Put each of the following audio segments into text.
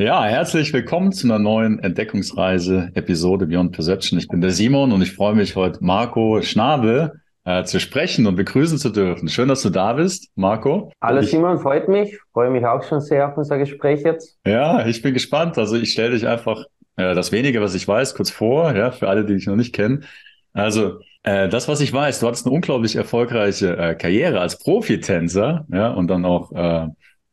Ja, herzlich willkommen zu einer neuen Entdeckungsreise, Episode Beyond Perception. Ich bin der Simon und ich freue mich heute Marco Schnabel äh, zu sprechen und begrüßen zu dürfen. Schön, dass du da bist, Marco. Hallo ich, Simon, freut mich. Freue mich auch schon sehr auf unser Gespräch jetzt. Ja, ich bin gespannt. Also ich stelle dich einfach äh, das wenige, was ich weiß, kurz vor, ja, für alle, die dich noch nicht kennen. Also äh, das, was ich weiß, du hattest eine unglaublich erfolgreiche äh, Karriere als Profitänzer, ja, und dann auch äh,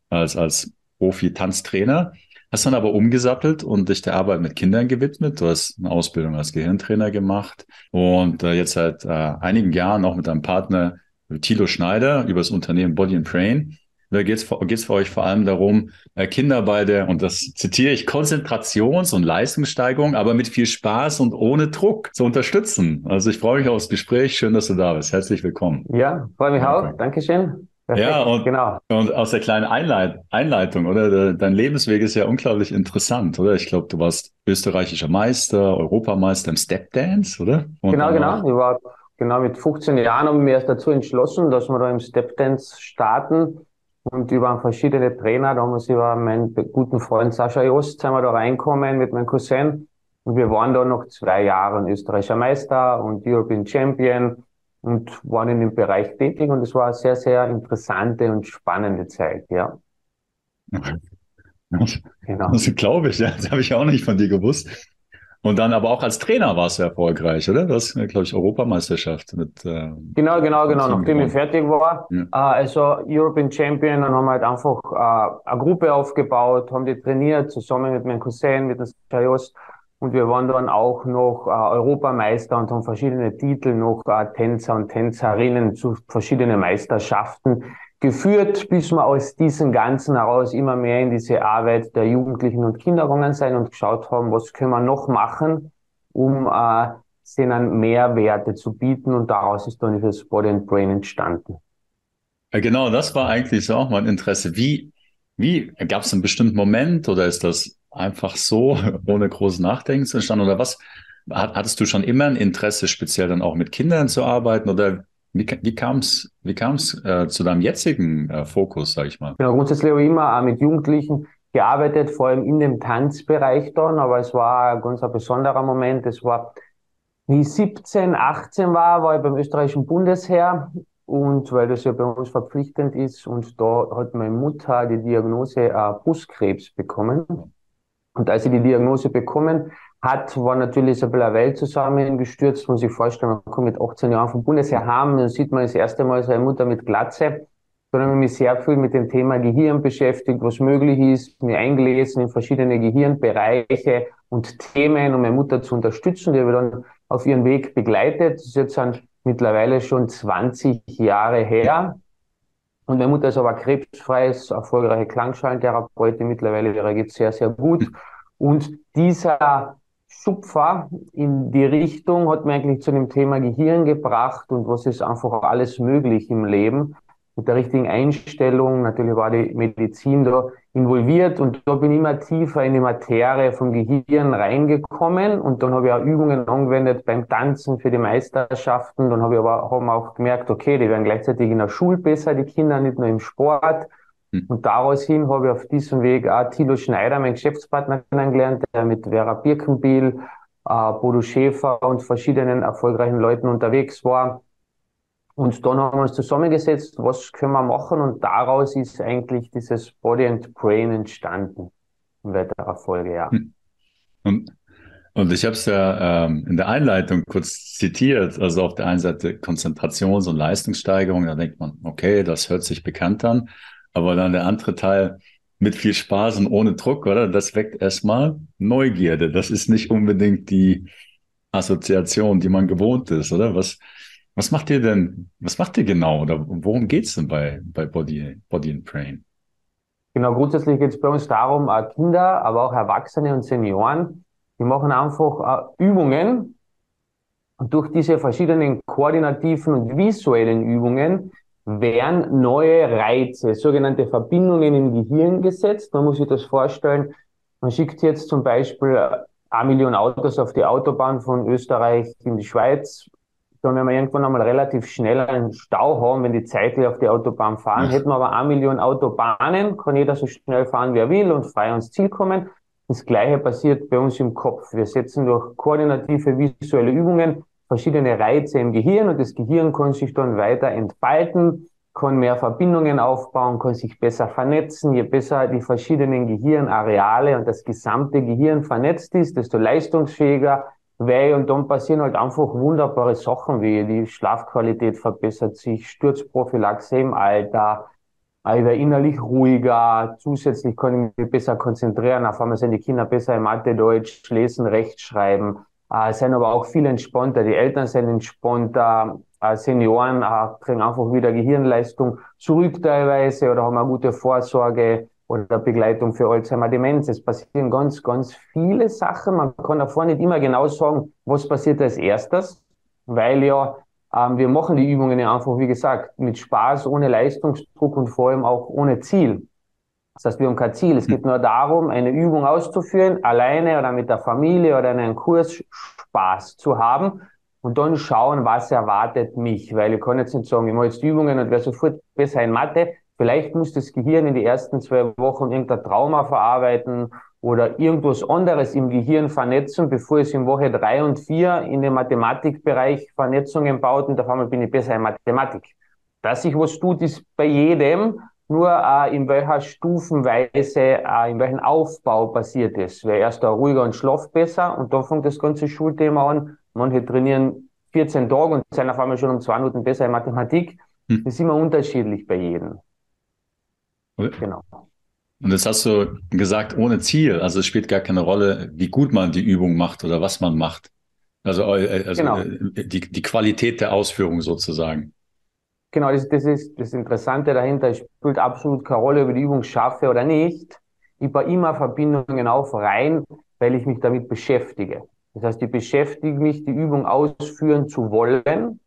als als Profi-Tanztrainer. Hast dann aber umgesattelt und dich der Arbeit mit Kindern gewidmet. Du hast eine Ausbildung als Gehirntrainer gemacht und äh, jetzt seit äh, einigen Jahren auch mit deinem Partner Thilo Schneider über das Unternehmen Body and Brain. Da geht es für euch vor allem darum, äh, Kinder bei der, und das zitiere ich, Konzentrations- und Leistungssteigerung, aber mit viel Spaß und ohne Druck zu unterstützen. Also ich freue mich aufs Gespräch. Schön, dass du da bist. Herzlich willkommen. Ja, freue mich auch. Dankeschön. Perfekt, ja, und, genau. und aus der kleinen Einleit Einleitung, oder? Dein Lebensweg ist ja unglaublich interessant, oder? Ich glaube, du warst österreichischer Meister, Europameister im Stepdance, oder? Und genau, genau. Ich war genau mit 15 Jahren haben wir erst dazu entschlossen, dass wir da im Stepdance starten. Und über verschiedene Trainer, da haben wir uns über meinen guten Freund Sascha Jost, sind wir da reinkommen mit meinem Cousin. Und wir waren da noch zwei Jahre österreichischer Meister und European Champion und waren in dem Bereich tätig und es war eine sehr, sehr interessante und spannende Zeit, ja. genau. Das glaube ich, ja. Das habe ich auch nicht von dir gewusst. Und dann aber auch als Trainer warst du erfolgreich, oder? Das, glaube ich, Europameisterschaft mit. Äh, genau, genau, genau. Nachdem ich fertig war, ja. äh, also European Champion, dann haben wir halt einfach äh, eine Gruppe aufgebaut, haben die trainiert, zusammen mit meinem Cousin, mit dem Sajos. Und wir waren dann auch noch äh, Europameister und haben verschiedene Titel noch äh, Tänzer und Tänzerinnen zu verschiedenen Meisterschaften geführt, bis wir aus diesem Ganzen heraus immer mehr in diese Arbeit der Jugendlichen und Kinder sein und geschaut haben, was können wir noch machen, um äh, denen Mehrwerte zu bieten. Und daraus ist dann dieses Body and Brain entstanden. Genau, das war eigentlich so auch mein Interesse. Wie, wie gab es einen bestimmten Moment oder ist das einfach so, ohne großes Nachdenken entstanden? Oder was? Hattest du schon immer ein Interesse, speziell dann auch mit Kindern zu arbeiten? Oder wie, kam es wie kam's, äh, zu deinem jetzigen äh, Fokus, sage ich mal? Genau, grundsätzlich habe ich immer mit Jugendlichen gearbeitet, vor allem in dem Tanzbereich dann, aber es war ein ganz besonderer Moment. Es war, wie ich 17, 18 war, war ich beim österreichischen Bundesheer und weil das ja bei uns verpflichtend ist und da hat meine Mutter die Diagnose äh, Brustkrebs bekommen. Und als sie die Diagnose bekommen hat, war natürlich so ein bisschen Welt zusammengestürzt. Muss ich vorstellen, man kommt mit 18 Jahren vom Bundesheer haben, dann sieht man das erste Mal seine Mutter mit Glatze. Dann habe ich mich sehr viel mit dem Thema Gehirn beschäftigt, was möglich ist, mir eingelesen in verschiedene Gehirnbereiche und Themen, um meine Mutter zu unterstützen. Die habe ich dann auf ihren Weg begleitet. Das ist jetzt mittlerweile schon 20 Jahre her. Und meine Mutter ist aber krebsfrei, ist erfolgreiche Klangschalentherapeutin mittlerweile, ihrer geht sehr, sehr gut. Und dieser Schupfer in die Richtung hat mir eigentlich zu dem Thema Gehirn gebracht und was ist einfach alles möglich im Leben mit der richtigen Einstellung. Natürlich war die Medizin da involviert und da bin ich immer tiefer in die Materie vom Gehirn reingekommen und dann habe ich auch Übungen angewendet beim Tanzen für die Meisterschaften. Dann habe ich aber haben auch gemerkt, okay, die werden gleichzeitig in der Schule besser, die Kinder, nicht nur im Sport. Hm. Und daraus hin habe ich auf diesem Weg auch Thilo Schneider, mein Geschäftspartner, kennengelernt, der mit Vera Birkenbiel, äh, Bodo Schäfer und verschiedenen erfolgreichen Leuten unterwegs war und dann haben wir uns zusammengesetzt, was können wir machen und daraus ist eigentlich dieses Body and Brain entstanden in weiterer Folge, ja. Hm. Und, und ich habe es ja ähm, in der Einleitung kurz zitiert, also auf der einen Seite Konzentrations- und Leistungssteigerung, da denkt man, okay, das hört sich bekannt an, aber dann der andere Teil mit viel Spaß und ohne Druck, oder? Das weckt erstmal Neugierde. Das ist nicht unbedingt die Assoziation, die man gewohnt ist, oder? Was, was macht ihr denn, was macht ihr genau oder worum geht es denn bei, bei Body, Body and Brain? Genau, grundsätzlich geht es bei uns darum, äh, Kinder, aber auch Erwachsene und Senioren, die machen einfach äh, Übungen und durch diese verschiedenen koordinativen und visuellen Übungen werden neue Reize, sogenannte Verbindungen im Gehirn gesetzt. Man muss sich das vorstellen, man schickt jetzt zum Beispiel äh, eine Million Autos auf die Autobahn von Österreich in die Schweiz dann wenn wir irgendwann einmal relativ schnell einen Stau haben, wenn die zeitlich auf die Autobahn fahren, hätten wir aber eine Million Autobahnen, kann jeder so schnell fahren, wie er will und frei ans Ziel kommen. Das Gleiche passiert bei uns im Kopf. Wir setzen durch koordinative visuelle Übungen verschiedene Reize im Gehirn und das Gehirn kann sich dann weiter entfalten, kann mehr Verbindungen aufbauen, kann sich besser vernetzen. Je besser die verschiedenen Gehirnareale und das gesamte Gehirn vernetzt ist, desto leistungsfähiger wäre und dann passieren halt einfach wunderbare Sachen wie die Schlafqualität verbessert sich, Sturzprophylaxe im Alter, ich werde innerlich ruhiger, zusätzlich kann ich mich besser konzentrieren, auf einmal sind die Kinder besser im Mathe, Deutsch, Lesen, Rechtschreiben, äh, sind aber auch viel entspannter, die Eltern sind entspannter, äh, Senioren äh, kriegen einfach wieder Gehirnleistung zurück teilweise oder haben eine gute Vorsorge oder Begleitung für Alzheimer Demenz. Es passieren ganz, ganz viele Sachen. Man kann davor nicht immer genau sagen, was passiert als erstes, weil ja ähm, wir machen die Übungen ja einfach, wie gesagt, mit Spaß, ohne Leistungsdruck und vor allem auch ohne Ziel. Das heißt, wir haben kein Ziel. Es geht nur darum, eine Übung auszuführen, alleine oder mit der Familie oder in einem Kurs Spaß zu haben und dann schauen, was erwartet mich. Weil ich kann jetzt nicht sagen, ich mache jetzt Übungen und werde sofort besser in Mathe. Vielleicht muss das Gehirn in die ersten zwei Wochen irgendein Trauma verarbeiten oder irgendwas anderes im Gehirn vernetzen, bevor es in Woche drei und vier in den Mathematikbereich Vernetzungen baut und auf einmal bin ich besser in Mathematik. Dass sich was tut, ist bei jedem, nur äh, in welcher Stufenweise, äh, in welchem Aufbau passiert es. Wer erst da ruhiger und schlaft besser und dann fängt das ganze Schulthema an. Manche trainieren 14 Tage und sind auf einmal schon um zwei Minuten besser in Mathematik. Hm. Das ist immer unterschiedlich bei jedem. Genau. Und jetzt hast du gesagt, ohne Ziel. Also es spielt gar keine Rolle, wie gut man die Übung macht oder was man macht. Also, äh, also genau. Äh, die, die Qualität der Ausführung sozusagen. Genau, das, das ist das Interessante dahinter. Es spielt absolut keine Rolle, ob ich die Übung schaffe oder nicht. Ich baue immer Verbindungen auf rein, weil ich mich damit beschäftige. Das heißt, ich beschäftige mich, die Übung ausführen zu wollen.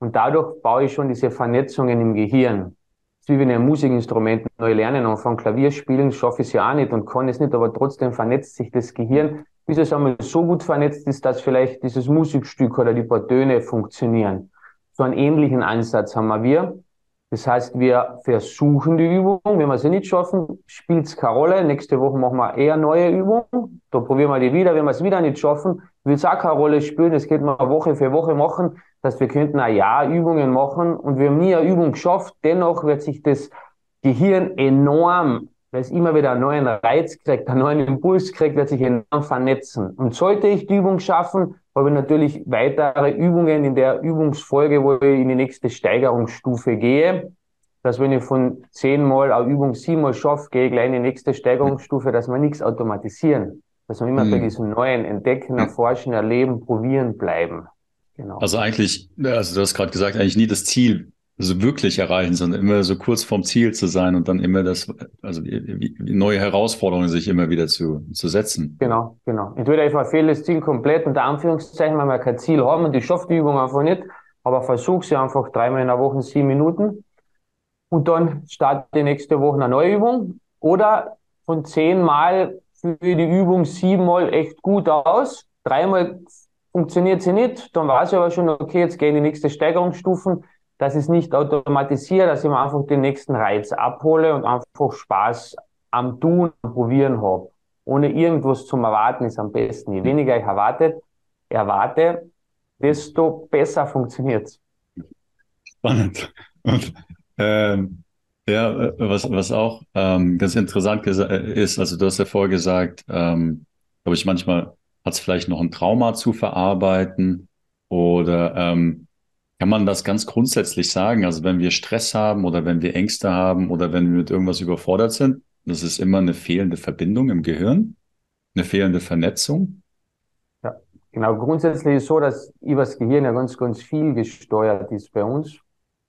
Und dadurch baue ich schon diese Vernetzungen im Gehirn wie wenn ein Musikinstrument neu lernen und von Klavier spielen, schaffe ich es ja auch nicht und kann es nicht, aber trotzdem vernetzt sich das Gehirn, bis es einmal so gut vernetzt ist, dass vielleicht dieses Musikstück oder die paar Töne funktionieren. So einen ähnlichen Ansatz haben wir. Das heißt, wir versuchen die Übung. Wenn wir sie nicht schaffen, spielt es keine Rolle. Nächste Woche machen wir eher neue Übungen. Da probieren wir die wieder. Wenn wir es wieder nicht schaffen, will Rolle spielen. Das geht man Woche für Woche machen. Das heißt, wir könnten ein Jahr Übungen machen und wir haben nie eine Übung geschafft. Dennoch wird sich das Gehirn enorm, weil es immer wieder einen neuen Reiz kriegt, einen neuen Impuls kriegt, wird sich enorm vernetzen. Und sollte ich die Übung schaffen, habe ich natürlich weitere Übungen in der Übungsfolge, wo ich in die nächste Steigerungsstufe gehe. Dass wenn ich von zehnmal eine Übung siebenmal schaffe, gehe ich gleich in die nächste Steigerungsstufe, dass wir nichts automatisieren. Dass wir immer mhm. bei diesem neuen Entdecken, Erforschen, Erleben, Probieren bleiben. Genau. Also eigentlich, also du hast gerade gesagt, eigentlich nie das Ziel so wirklich erreichen, sondern immer so kurz vorm Ziel zu sein und dann immer das, also neue Herausforderungen sich immer wieder zu, zu setzen. Genau, genau. Entweder ich verfehle das Ziel komplett, unter Anführungszeichen, weil wir kein Ziel haben und ich schaffe die Übung einfach nicht, aber versuche sie einfach dreimal in der Woche sieben Minuten und dann starte die nächste Woche eine neue Übung oder von zehnmal führe die Übung siebenmal echt gut aus, dreimal funktioniert sie nicht, dann weiß ich aber schon, okay, jetzt gehe ich in die nächste Steigerungsstufen, dass ich es nicht automatisiere, dass ich mir einfach den nächsten Reiz abhole und einfach Spaß am Tun, am Probieren habe. Ohne irgendwas zum Erwarten ist am besten. Je weniger ich erwartet, erwarte, desto besser funktioniert's. Spannend. Und ähm, ja, was, was auch ähm, ganz interessant ist, also du hast ja vorher gesagt, ähm, glaube ich, manchmal hat es vielleicht noch ein Trauma zu verarbeiten oder ähm, kann man das ganz grundsätzlich sagen? Also wenn wir Stress haben oder wenn wir Ängste haben oder wenn wir mit irgendwas überfordert sind, das ist immer eine fehlende Verbindung im Gehirn, eine fehlende Vernetzung. Ja, genau. Grundsätzlich ist es so, dass über das Gehirn ja ganz, ganz viel gesteuert ist bei uns.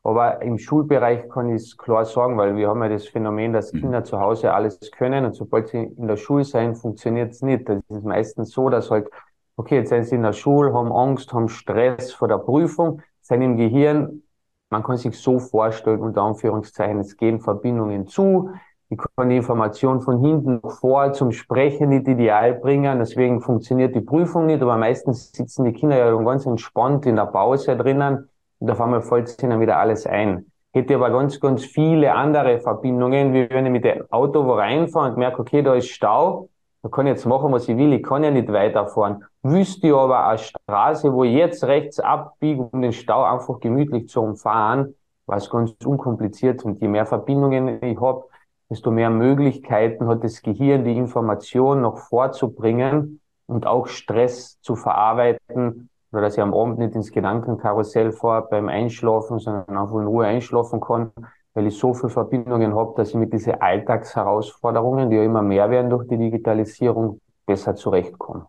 Aber im Schulbereich kann ich es klar sagen, weil wir haben ja das Phänomen, dass mhm. Kinder zu Hause alles können und sobald sie in der Schule sein, funktioniert es nicht. Das ist meistens so, dass halt, okay, jetzt sind sie in der Schule, haben Angst, haben Stress vor der Prüfung, sind im Gehirn, man kann sich so vorstellen, unter Anführungszeichen, es gehen Verbindungen zu, ich kann die Information von hinten vor zum Sprechen nicht ideal bringen, deswegen funktioniert die Prüfung nicht, aber meistens sitzen die Kinder ja ganz entspannt in der Pause drinnen und auf einmal fällt es ihnen wieder alles ein. Hätte aber ganz, ganz viele andere Verbindungen, wie wenn ich mit dem Auto wo reinfahre und merke, okay, da ist Stau, Da kann ich jetzt machen, was ich will, ich kann ja nicht weiterfahren. Wüsste ich aber eine Straße, wo ich jetzt rechts abbiege, um den Stau einfach gemütlich zu umfahren, war es ganz unkompliziert. Und je mehr Verbindungen ich habe, desto mehr Möglichkeiten hat das Gehirn, die Information noch vorzubringen und auch Stress zu verarbeiten, oder dass ich am Abend nicht ins Gedankenkarussell fahre beim Einschlafen, sondern einfach in Ruhe einschlafen kann, weil ich so viele Verbindungen habe, dass ich mit diesen Alltagsherausforderungen, die ja immer mehr werden durch die Digitalisierung, besser zurechtkomme.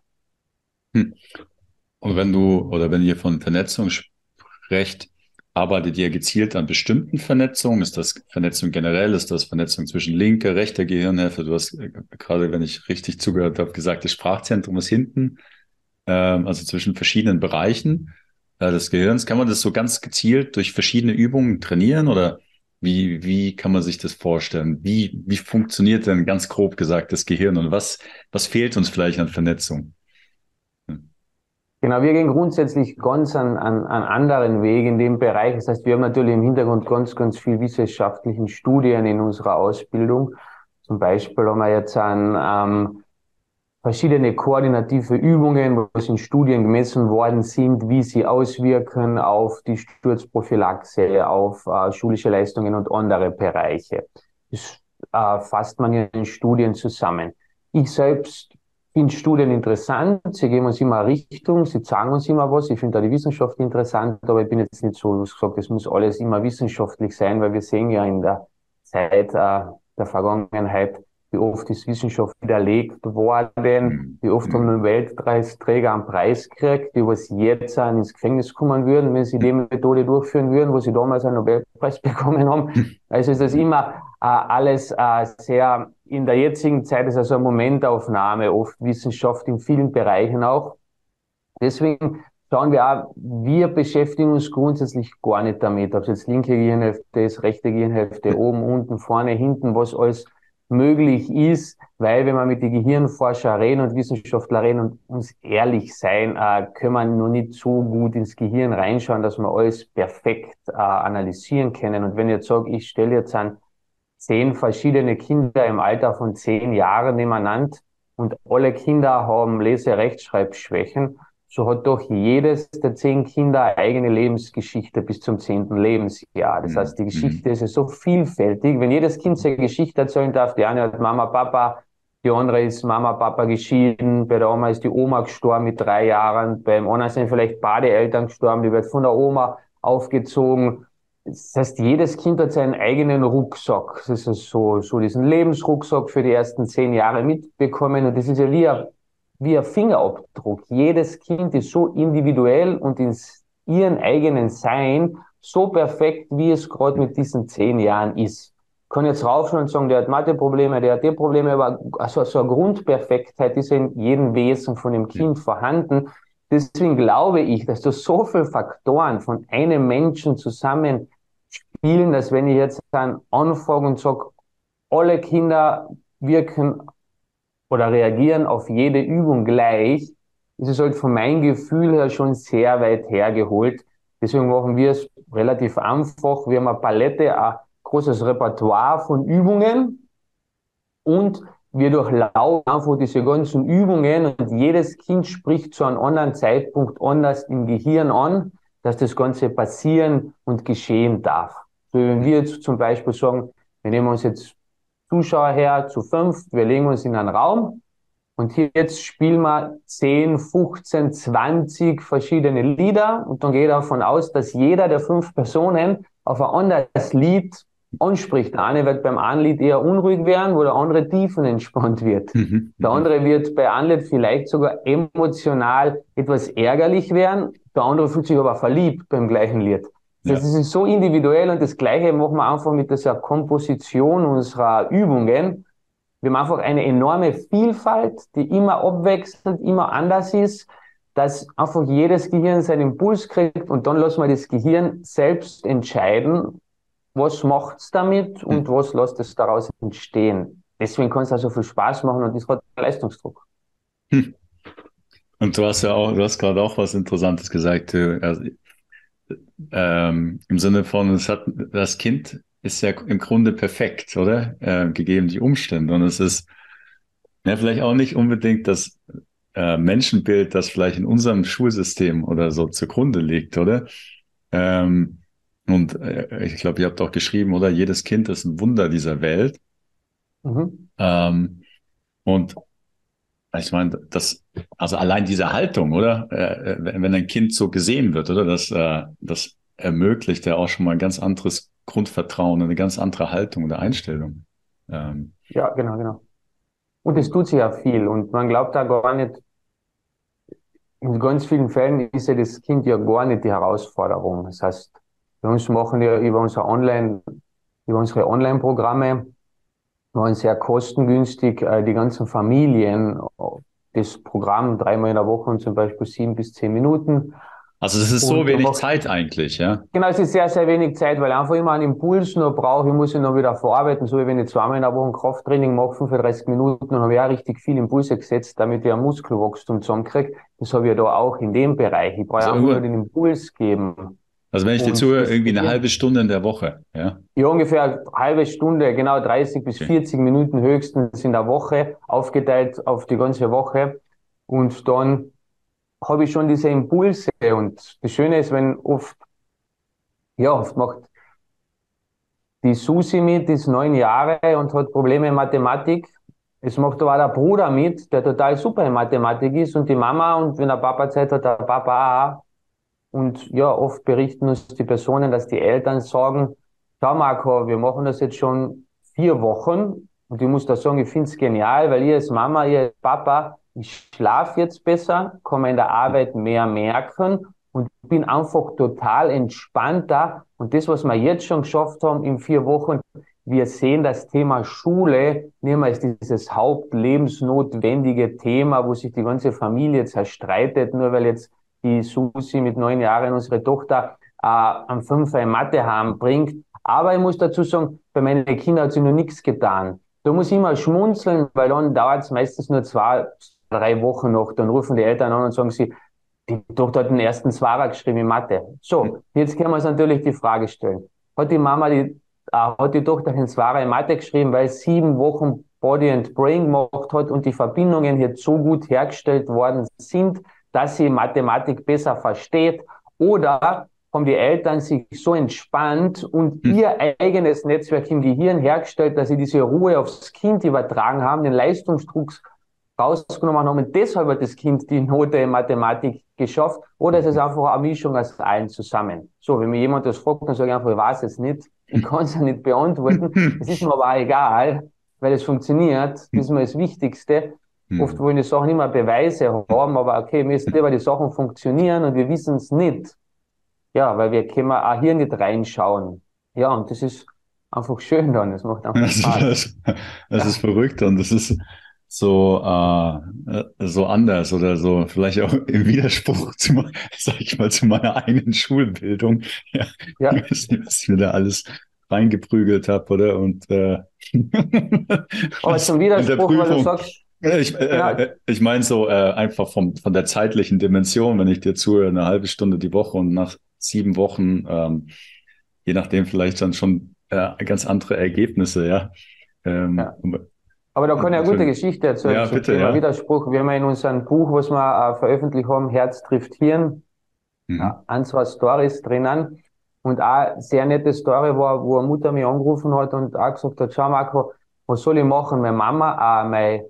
Hm. Und wenn du oder wenn ihr von Vernetzung sprecht, arbeitet ihr gezielt an bestimmten Vernetzungen? Ist das Vernetzung generell? Ist das Vernetzung zwischen linker, rechter Gehirnhälfte? Du hast äh, gerade, wenn ich richtig zugehört habe, gesagt, das Sprachzentrum ist hinten, ähm, also zwischen verschiedenen Bereichen äh, des Gehirns. Kann man das so ganz gezielt durch verschiedene Übungen trainieren oder wie, wie kann man sich das vorstellen? Wie, wie funktioniert denn ganz grob gesagt das Gehirn und was, was fehlt uns vielleicht an Vernetzung? Genau, wir gehen grundsätzlich ganz an, an, an anderen Weg in dem Bereich. Das heißt, wir haben natürlich im Hintergrund ganz, ganz viel wissenschaftlichen Studien in unserer Ausbildung. Zum Beispiel haben wir jetzt an ähm, verschiedene koordinative Übungen, wo es in Studien gemessen worden sind, wie sie auswirken auf die Sturzprophylaxe, auf äh, schulische Leistungen und andere Bereiche. Das äh, fasst man in Studien zusammen. Ich selbst finde Studien interessant, sie geben uns immer eine Richtung, sie zeigen uns immer was. Ich finde da die Wissenschaft interessant, aber ich bin jetzt nicht so gesagt, es muss alles immer wissenschaftlich sein, weil wir sehen ja in der Zeit äh, der Vergangenheit, wie oft ist Wissenschaft widerlegt worden, mhm. wie oft haben Nobelpreisträger einen Preis gekriegt, die was jetzt auch ins Gefängnis kommen würden, wenn sie die Methode durchführen würden, wo sie damals einen Nobelpreis bekommen haben. Mhm. Also ist das immer äh, alles äh, sehr, in der jetzigen Zeit ist also eine Momentaufnahme, oft Wissenschaft in vielen Bereichen auch. Deswegen schauen wir auch, wir beschäftigen uns grundsätzlich gar nicht damit, ob es jetzt linke Gehirnhälfte ist, rechte Gehirnhälfte, oben, unten, vorne, hinten, was alles möglich ist, weil wenn wir mit den Gehirnforscher reden und Wissenschaftler reden und uns ehrlich sein, äh, können wir nur nicht so gut ins Gehirn reinschauen, dass wir alles perfekt äh, analysieren können. Und wenn ich jetzt sage, ich stelle jetzt an zehn verschiedene Kinder im Alter von zehn Jahren nebeneinander und alle Kinder haben Lese-Rechtschreibschwächen, so hat doch jedes der zehn Kinder eine eigene Lebensgeschichte bis zum zehnten Lebensjahr. Das heißt, die mhm. Geschichte ist ja so vielfältig. Wenn jedes Kind seine Geschichte erzählen darf, die eine hat Mama, Papa, die andere ist Mama, Papa geschieden, bei der Oma ist die Oma gestorben mit drei Jahren, beim anderen sind vielleicht beide Eltern gestorben, die wird von der Oma aufgezogen. Das heißt, jedes Kind hat seinen eigenen Rucksack. Das ist so, so diesen Lebensrucksack für die ersten zehn Jahre mitbekommen. Und das ist ja wie ein wie ein Fingerabdruck. Jedes Kind ist so individuell und in ihren eigenen Sein so perfekt, wie es gerade mit diesen zehn Jahren ist. Ich kann jetzt raufschauen und sagen, der hat Mathe-Probleme, der hat die Probleme, aber also so eine Grundperfektheit ist in jedem Wesen von dem Kind vorhanden. Deswegen glaube ich, dass da so viele Faktoren von einem Menschen zusammen spielen, dass wenn ich jetzt dann anfange und sage, alle Kinder wirken oder reagieren auf jede Übung gleich, ist es halt von meinem Gefühl her schon sehr weit hergeholt. Deswegen machen wir es relativ einfach. Wir haben eine Palette, ein großes Repertoire von Übungen und wir durchlaufen einfach diese ganzen Übungen und jedes Kind spricht zu einem anderen Zeitpunkt anders im Gehirn an, dass das Ganze passieren und geschehen darf. So, wenn wir jetzt zum Beispiel sagen, wir nehmen uns jetzt Zuschauer her zu fünf. Wir legen uns in einen Raum und jetzt spielen wir 10, 15, 20 verschiedene Lieder und dann geht davon aus, dass jeder der fünf Personen auf ein anderes Lied anspricht. Der eine wird beim einen Lied eher unruhig werden, wo der andere tiefenentspannt wird. Mhm. Der andere wird bei einem Lied vielleicht sogar emotional etwas ärgerlich werden. Der andere fühlt sich aber verliebt beim gleichen Lied. Das ja. ist so individuell und das Gleiche machen wir einfach mit dieser Komposition unserer Übungen. Wir haben einfach eine enorme Vielfalt, die immer abwechselnd, immer anders ist, dass einfach jedes Gehirn seinen Impuls kriegt und dann lassen wir das Gehirn selbst entscheiden, was macht's damit und hm. was lässt es daraus entstehen. Deswegen kann es auch so viel Spaß machen und das hat Leistungsdruck. Hm. Und du hast ja auch, du hast gerade auch was Interessantes gesagt. Also ähm, im Sinne von, es hat, das Kind ist ja im Grunde perfekt, oder? Äh, gegeben die Umstände. Und es ist, Ja, vielleicht auch nicht unbedingt das äh, Menschenbild, das vielleicht in unserem Schulsystem oder so zugrunde liegt, oder? Ähm, und äh, ich glaube, ihr habt auch geschrieben, oder? Jedes Kind ist ein Wunder dieser Welt. Mhm. Ähm, und ich meine, das, also allein diese Haltung, oder? Äh, wenn ein Kind so gesehen wird, oder? Das, äh, das ermöglicht ja auch schon mal ein ganz anderes Grundvertrauen, eine ganz andere Haltung oder Einstellung. Ähm, ja, genau, genau. Und es tut sich ja viel und man glaubt da gar nicht, in ganz vielen Fällen ist ja das Kind ja gar nicht die Herausforderung. Das heißt, wir uns machen ja über unser Online, über unsere Online-Programme, waren sehr kostengünstig, äh, die ganzen Familien, das Programm dreimal in der Woche und zum Beispiel sieben bis zehn Minuten also das ist so wenig Zeit eigentlich, ja? Genau, es ist sehr, sehr wenig Zeit, weil ich einfach immer einen Impuls nur brauche. Ich muss ihn noch wieder verarbeiten, so wie wenn ich zweimal in der Woche ein Krafttraining mache, 35 Minuten, dann habe ich auch richtig viel Impulse gesetzt, damit ich ein Muskelwachstum zusammenkriege. Das habe ich ja da auch in dem Bereich. Ich brauche also einfach nur den Impuls geben. Also wenn ich dir zuhöre, irgendwie eine halbe Stunde in der Woche, ja? Ja, ungefähr eine halbe Stunde, genau 30 bis okay. 40 Minuten höchstens in der Woche, aufgeteilt auf die ganze Woche. Und dann habe ich schon diese Impulse. Und das Schöne ist, wenn oft, ja, oft macht die Susi mit, die ist neun Jahre und hat Probleme in Mathematik. Es macht aber auch der Bruder mit, der total super in Mathematik ist und die Mama und wenn der Papa Zeit hat, der Papa auch. Und ja, oft berichten uns die Personen, dass die Eltern sagen, schau Marco, wir machen das jetzt schon vier Wochen und ich muss da sagen, ich finde es genial, weil ihr als Mama, ihr als Papa ich schlafe jetzt besser, kann in der Arbeit mehr merken und bin einfach total entspannter. Und das, was wir jetzt schon geschafft haben in vier Wochen, wir sehen das Thema Schule nicht mehr als dieses hauptlebensnotwendige Thema, wo sich die ganze Familie zerstreitet, nur weil jetzt die Susi mit neun Jahren unsere Tochter äh, am Fünfer in Mathe haben bringt. Aber ich muss dazu sagen, bei meinen Kindern hat sich noch nichts getan. Da muss ich immer schmunzeln, weil dann dauert es meistens nur zwei, drei Wochen noch, dann rufen die Eltern an und sagen sie, die Tochter hat den ersten Zwarer geschrieben in Mathe. So, jetzt können wir uns natürlich die Frage stellen. Hat die Mama die, äh, hat die Tochter den Zwarer in Mathe geschrieben, weil sieben Wochen Body and Brain gemacht hat und die Verbindungen hier so gut hergestellt worden sind, dass sie Mathematik besser versteht? Oder haben die Eltern sich so entspannt und hm. ihr eigenes Netzwerk im Gehirn hergestellt, dass sie diese Ruhe aufs Kind übertragen haben, den Leistungsdruck rausgenommen haben und deshalb hat das Kind die Note in Mathematik geschafft oder ist es einfach eine Mischung aus allen zusammen? So, wenn mir jemand das fragt, dann sage ich einfach, ich weiß es nicht, ich kann es ja nicht beantworten, es ist mir aber auch egal, weil es funktioniert, das ist mir das Wichtigste. Hm. Oft wollen die Sachen immer Beweise haben, aber okay, mir ist lieber, die Sachen funktionieren und wir wissen es nicht. Ja, weil wir können auch hier nicht reinschauen. Ja, und das ist einfach schön dann, das macht einfach Spaß. Das, das, das ja. ist verrückt und das ist, so äh, so anders oder so vielleicht auch im Widerspruch zu sag ich mal zu meiner eigenen Schulbildung ja, ja. Ich weiß nicht, was ich mir da alles reingeprügelt habe oder und äh, aber zum Widerspruch weil du sagst ich, äh, ja. Äh, ich meine so äh, einfach vom, von der zeitlichen Dimension, wenn ich dir zuhöre, eine halbe Stunde die Woche und nach sieben Wochen, ähm, je nachdem vielleicht dann schon äh, ganz andere Ergebnisse, ja. Ähm, ja. Aber da kann ich eine gute Geschichte erzählen ja, zum bitte, Thema ja. Widerspruch. Wir haben ja in unserem Buch, was wir äh, veröffentlicht haben, Herz trifft Hirn, mhm. ein, zwei Stories drinnen. Und auch sehr nette Story war, wo eine Mutter mich angerufen hat und auch gesagt hat, schau Marco, was soll ich machen? Meine Mama, äh, mein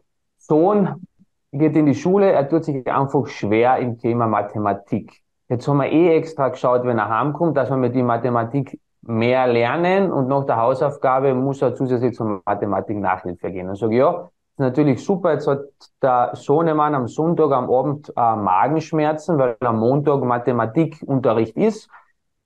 Sohn geht in die Schule, er tut sich einfach schwer im Thema Mathematik. Jetzt haben wir eh extra geschaut, wenn er heimkommt, dass wir mit die Mathematik mehr lernen und nach der Hausaufgabe muss er zusätzlich zur Mathematik Nachhilfe gehen. Und sage ja, ist natürlich super, jetzt hat der Sohnemann am Sonntag am Abend äh, Magenschmerzen, weil am Montag Mathematikunterricht ist.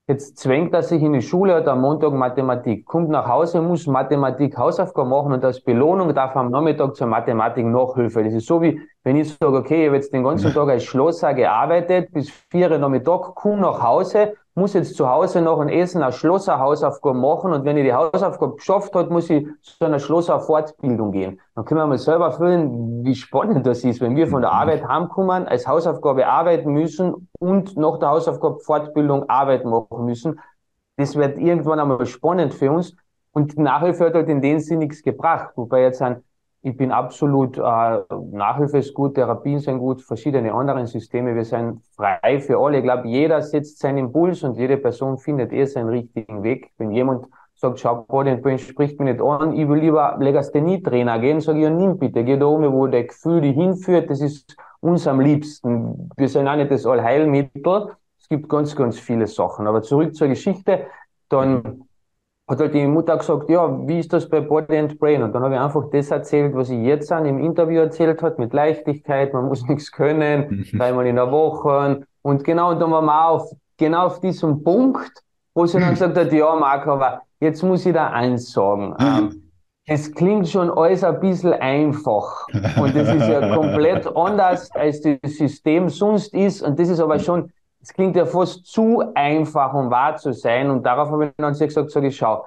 Jetzt zwängt er sich in die Schule, hat am Montag Mathematik, kommt nach Hause, muss Mathematik Hausaufgaben machen und als Belohnung darf er am Nachmittag zur Mathematik Nachhilfe. Das ist so wie, wenn ich sage, okay, ich habe jetzt den ganzen Tag als Schlosser gearbeitet, bis vier Uhr Nachmittag, komme nach Hause, muss jetzt zu Hause noch ein Essen, eine Schlosser-Hausaufgabe machen und wenn ich die Hausaufgabe geschafft hat, muss ich zu einer Schlosser-Fortbildung gehen. Dann können wir mal selber fühlen, wie spannend das ist, wenn wir von der. Arbeit heimkommen, als Hausaufgabe arbeiten müssen und nach der Hausaufgabe Fortbildung Arbeit machen müssen. Das wird irgendwann einmal spannend für uns und Nachhilfe hat halt in dem Sinn nichts gebracht, wobei jetzt ein ich bin absolut, äh, Nachhilfe ist gut, Therapien sind gut, verschiedene andere Systeme. Wir sind frei für alle. Ich glaube, jeder setzt seinen Impuls und jede Person findet eh seinen richtigen Weg. Wenn jemand sagt, schau, Body Brain spricht mich nicht an, ich will lieber Legasthenie-Trainer gehen, sage ich, ja, nimm bitte, geh da um, wo der Gefühl dich hinführt, das ist uns am liebsten. Wir sind auch nicht das Allheilmittel. Es gibt ganz, ganz viele Sachen. Aber zurück zur Geschichte, dann hat halt die Mutter gesagt, ja, wie ist das bei Body and Brain? Und dann habe ich einfach das erzählt, was ich jetzt an im Interview erzählt hat, mit Leichtigkeit, man muss nichts können, dreimal in der Woche. Und genau, und dann waren wir auf, genau auf diesem Punkt, wo sie dann gesagt hat, ja, Marco, aber jetzt muss ich da eins sagen. Ähm, es klingt schon alles ein bisschen einfach. Und das ist ja komplett anders, als das System sonst ist. Und das ist aber schon es klingt ja fast zu einfach, um wahr zu sein. Und darauf habe ich dann gesagt, sag ich, schau,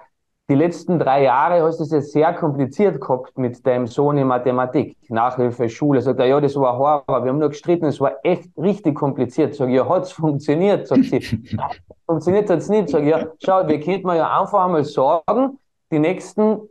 die letzten drei Jahre hast du es ja sehr kompliziert gehabt mit deinem Sohn in Mathematik, Nachhilfe, Schule. Sagt er, ja, das war Horror, wir haben nur gestritten, es war echt richtig kompliziert. Sag ich, ja, hat's funktioniert? Sagt sie, funktioniert hat's nicht. Sag ich, ja, schau, wir könnten ja einfach einmal sagen, die nächsten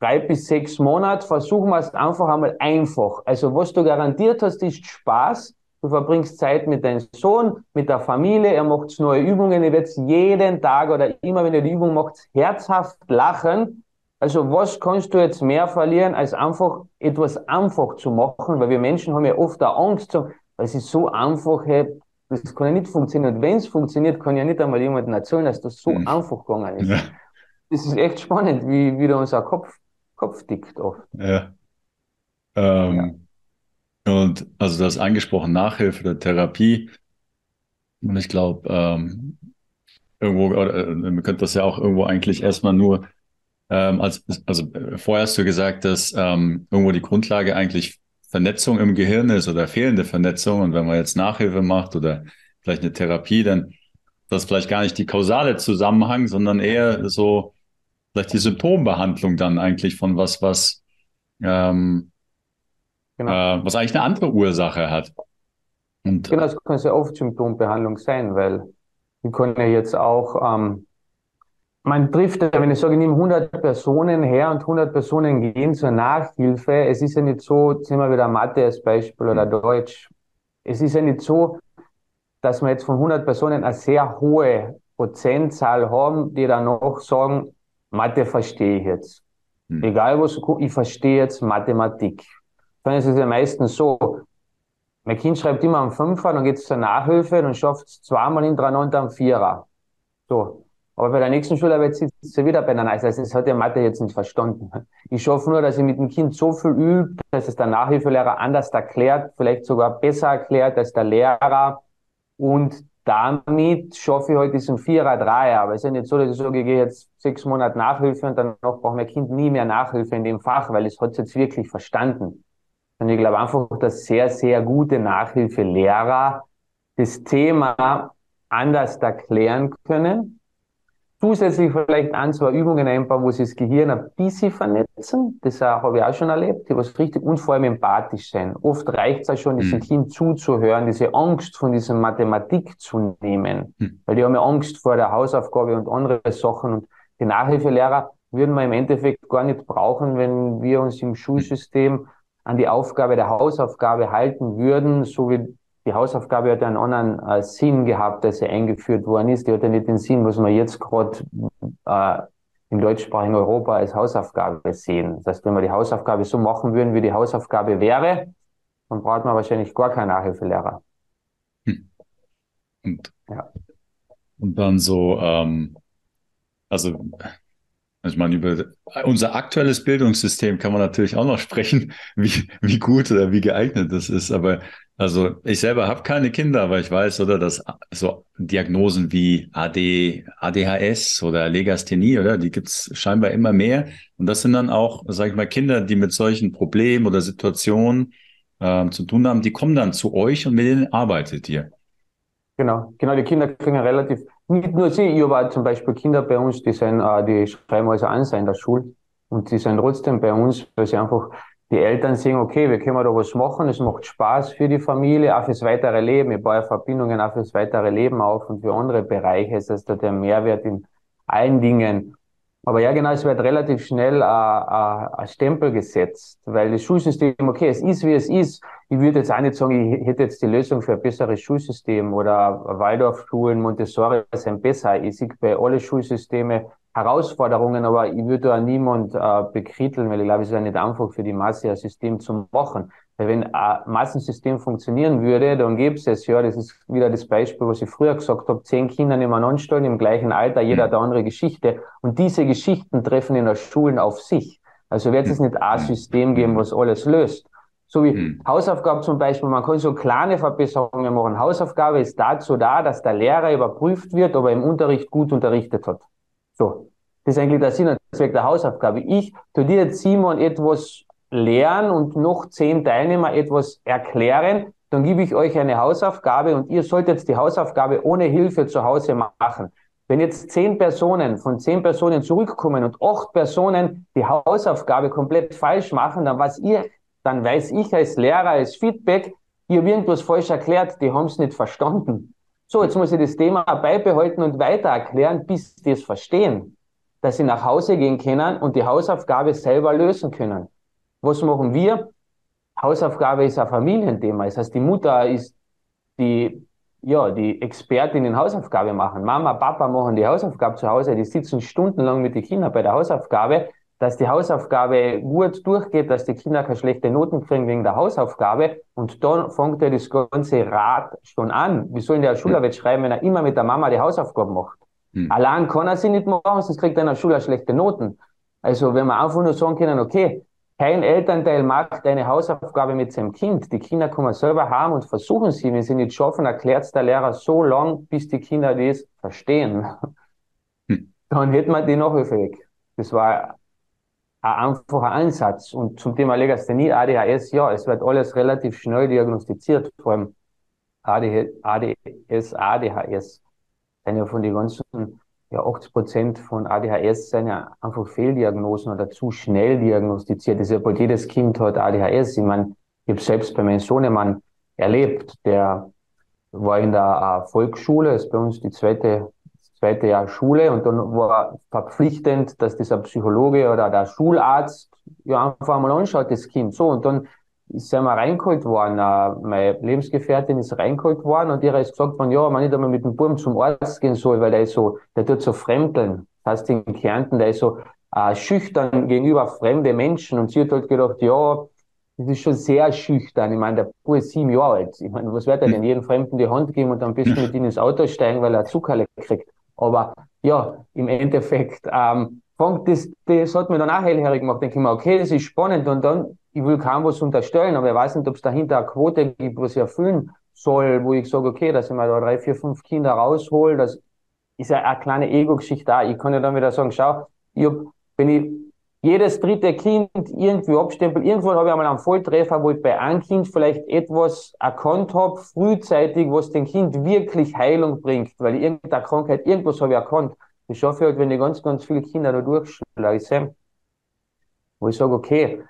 drei bis sechs Monate versuchen wir es einfach einmal einfach. Also was du garantiert hast, ist Spaß Du verbringst Zeit mit deinem Sohn, mit der Familie, er macht neue Übungen, ihr werdet jeden Tag oder immer, wenn ihr die Übung macht, herzhaft lachen. Also was kannst du jetzt mehr verlieren, als einfach etwas einfach zu machen? Weil wir Menschen haben ja oft auch Angst, weil es ist so einfach, hey, das kann ja nicht funktionieren. Und wenn es funktioniert, kann ja nicht einmal jemandem erzählen, dass das so mhm. einfach gegangen ist. Ja. Das ist echt spannend, wie, wie da unser Kopf, Kopf tickt oft. Ja. Ähm, ja. Und also das angesprochen, Nachhilfe oder Therapie. Und ich glaube, ähm, irgendwo, oder, äh, man könnte das ja auch irgendwo eigentlich erstmal nur ähm, als, also äh, vorher hast du gesagt, dass ähm, irgendwo die Grundlage eigentlich Vernetzung im Gehirn ist oder fehlende Vernetzung. Und wenn man jetzt Nachhilfe macht oder vielleicht eine Therapie, dann das vielleicht gar nicht die kausale Zusammenhang, sondern eher so vielleicht die Symptombehandlung dann eigentlich von was, was ähm, Genau. Äh, was eigentlich eine andere Ursache hat. Und, genau, es kann sehr oft Symptombehandlung sein, weil wir können ja jetzt auch, ähm, man trifft, wenn ich sage, ich nehme 100 Personen her und 100 Personen gehen zur Nachhilfe, es ist ja nicht so, jetzt nehmen wir wieder Mathe als Beispiel oder Deutsch, es ist ja nicht so, dass wir jetzt von 100 Personen eine sehr hohe Prozentzahl haben, die dann noch sagen, Mathe verstehe ich jetzt. Hm. Egal was, ich verstehe jetzt Mathematik dann ist es ja meistens so, mein Kind schreibt immer am Fünfer, dann geht es zur Nachhilfe, dann schafft es zweimal hintereinander am Vierer. So. Aber bei der nächsten Schularbeit sitzt sie wieder bei der Nachhilfe. Also das hat der Mathe jetzt nicht verstanden. Ich schaffe nur, dass ich mit dem Kind so viel übt, dass es der Nachhilfelehrer anders erklärt, vielleicht sogar besser erklärt als der Lehrer. Und damit schaffe ich heute halt diesen Vierer, Dreier. Aber es ist ja nicht so, dass ich sage, ich gehe jetzt sechs Monate Nachhilfe und danach braucht mein Kind nie mehr Nachhilfe in dem Fach, weil es hat es jetzt wirklich verstanden. Und ich glaube einfach, dass sehr, sehr gute Nachhilfelehrer das Thema anders erklären können. Zusätzlich vielleicht ein, zwei Übungen einbauen, wo sie das Gehirn ein bisschen vernetzen. Das habe ich auch schon erlebt. Die was richtig und vor allem empathisch sein. Oft reicht es auch schon, diesem mhm. Kind zuzuhören, diese Angst von dieser Mathematik zu nehmen. Mhm. Weil die haben ja Angst vor der Hausaufgabe und andere Sachen. Und die Nachhilfelehrer würden wir im Endeffekt gar nicht brauchen, wenn wir uns im Schulsystem an die Aufgabe der Hausaufgabe halten würden, so wie die Hausaufgabe hat einen anderen äh, Sinn gehabt, als sie eingeführt worden ist. Die hat ja nicht den Sinn, was wir jetzt gerade äh, im deutschsprachigen Europa als Hausaufgabe sehen. Das heißt, wenn wir die Hausaufgabe so machen würden, wie die Hausaufgabe wäre, dann braucht man wahrscheinlich gar keinen Nachhilfelehrer. Hm. Und, ja. und dann so, ähm, also ich meine, über unser aktuelles Bildungssystem kann man natürlich auch noch sprechen, wie, wie gut oder wie geeignet das ist. Aber also ich selber habe keine Kinder, aber ich weiß, oder, dass so Diagnosen wie AD, ADHS oder Legasthenie, oder, die gibt's scheinbar immer mehr. Und das sind dann auch, sage ich mal, Kinder, die mit solchen Problemen oder Situationen äh, zu tun haben, die kommen dann zu euch und mit denen arbeitet ihr. Genau, genau, die Kinder kriegen relativ nicht nur sie, ich habe zum Beispiel Kinder bei uns, die sind, äh, die schreiben also an in der Schule und die sind trotzdem bei uns, weil sie einfach die Eltern sehen, okay, wir können da was machen, es macht Spaß für die Familie, auch fürs weitere Leben. Ich baue Verbindungen auch fürs weitere Leben auf und für andere Bereiche. Das heißt, der Mehrwert in allen Dingen. Aber ja, genau, es wird relativ schnell ein Stempel gesetzt, weil das Schulsystem, okay, es ist, wie es ist. Ich würde jetzt auch nicht sagen, ich hätte jetzt die Lösung für ein besseres Schulsystem oder Waldorfschulen, Montessori sind besser. Ich sehe bei allen Schulsystemen Herausforderungen, aber ich würde da niemand äh, bekritteln, weil ich glaube, es ist ja nicht einfach für die Masse ein System zu machen. Weil wenn ein Massensystem funktionieren würde, dann gäbe es es ja, das ist wieder das Beispiel, was ich früher gesagt habe, zehn Kinder nebeneinander stehen, im gleichen Alter, jeder hat eine andere Geschichte. Und diese Geschichten treffen in den Schulen auf sich. Also wird es nicht ein System geben, was alles löst. So wie hm. Hausaufgaben zum Beispiel, man kann so kleine Verbesserungen machen. Hausaufgabe ist dazu da, dass der Lehrer überprüft wird, ob er im Unterricht gut unterrichtet hat. So. Das ist eigentlich der Sinn und Zweck der Hausaufgabe. Ich tu dir jetzt, Simon, etwas lernen und noch zehn Teilnehmer etwas erklären, dann gebe ich euch eine Hausaufgabe und ihr solltet die Hausaufgabe ohne Hilfe zu Hause machen. Wenn jetzt zehn Personen von zehn Personen zurückkommen und acht Personen die Hausaufgabe komplett falsch machen, dann weiß ihr, dann weiß ich als Lehrer, als Feedback, ihr habt irgendwas falsch erklärt, die haben es nicht verstanden. So, jetzt muss ich das Thema beibehalten und weiter erklären, bis die es verstehen, dass sie nach Hause gehen können und die Hausaufgabe selber lösen können. Was machen wir? Hausaufgabe ist ein Familienthema. Das heißt, die Mutter ist die, ja, die Expertin in Hausaufgabe machen. Mama, Papa machen die Hausaufgabe zu Hause. Die sitzen stundenlang mit den Kindern bei der Hausaufgabe, dass die Hausaufgabe gut durchgeht, dass die Kinder keine schlechte Noten kriegen wegen der Hausaufgabe. Und dann fängt ja das ganze Rad schon an. Wie soll der Schularbeit schreiben, wenn er immer mit der Mama die Hausaufgaben macht? Hm. Allein kann er sie nicht machen, sonst kriegt er in der Schule schlechte Noten. Also wenn wir einfach nur sagen können, okay, kein Elternteil macht eine Hausaufgabe mit seinem Kind. Die Kinder kommen selber haben und versuchen sie. Wenn sie nicht schaffen, erklärt es der Lehrer so lang, bis die Kinder das verstehen. Hm. Dann hätten wir die Nachhilfe weg. Das war ein einfacher Ansatz. Und zum Thema Legasthenie, ADHS, ja, es wird alles relativ schnell diagnostiziert, vor allem ADS, ADHS. Eine von den ganzen ja, 80 Prozent von ADHS sind ja einfach Fehldiagnosen oder zu schnell diagnostiziert. Das ist ja bald jedes Kind hat ADHS. Ich meine, ich habe selbst bei meinem Sohnemann erlebt, der war in der äh, Volksschule, ist bei uns die zweite, zweite Jahr Schule und dann war verpflichtend, dass dieser Psychologe oder der Schularzt ja einfach mal anschaut, das Kind. So, und dann ist sie einmal reingeholt worden, äh, meine Lebensgefährtin ist reingeholt worden und ihrer ist gesagt worden, ja, man nicht einmal mit dem Buben zum Arzt gehen soll, weil der ist so, der tut so fremdeln. Das heißt in Kärnten, der ist so äh, schüchtern gegenüber fremde Menschen und sie hat halt gedacht, ja, das ist schon sehr schüchtern. Ich meine, der Bub ist sieben Jahre alt. Ich meine, was wird er denn jedem Fremden die Hand geben und dann bist du mit ihm ins Auto steigen, weil er Zuckerle kriegt? Aber ja, im Endeffekt, ähm, fängt das, das hat mir dann auch hellhörig gemacht. Denke ich mir, okay, das ist spannend und dann ich will kaum was unterstellen, aber ich weiß nicht, ob es dahinter eine Quote gibt, was ich erfüllen soll, wo ich sage, okay, dass ich mal da drei, vier, fünf Kinder raushol, das ist ja eine kleine Ego-Geschichte da. Ich kann ja dann wieder sagen, schau, ich hab, wenn ich jedes dritte Kind irgendwie abstempel, irgendwann habe ich einmal einen Volltreffer, wo ich bei einem Kind vielleicht etwas erkannt habe, frühzeitig, was dem Kind wirklich Heilung bringt, weil irgendeine Krankheit, irgendwas habe ich erkannt. Das schaffe ich halt, wenn ich ganz, ganz viele Kinder da durchschleuse, wo ich sage, okay,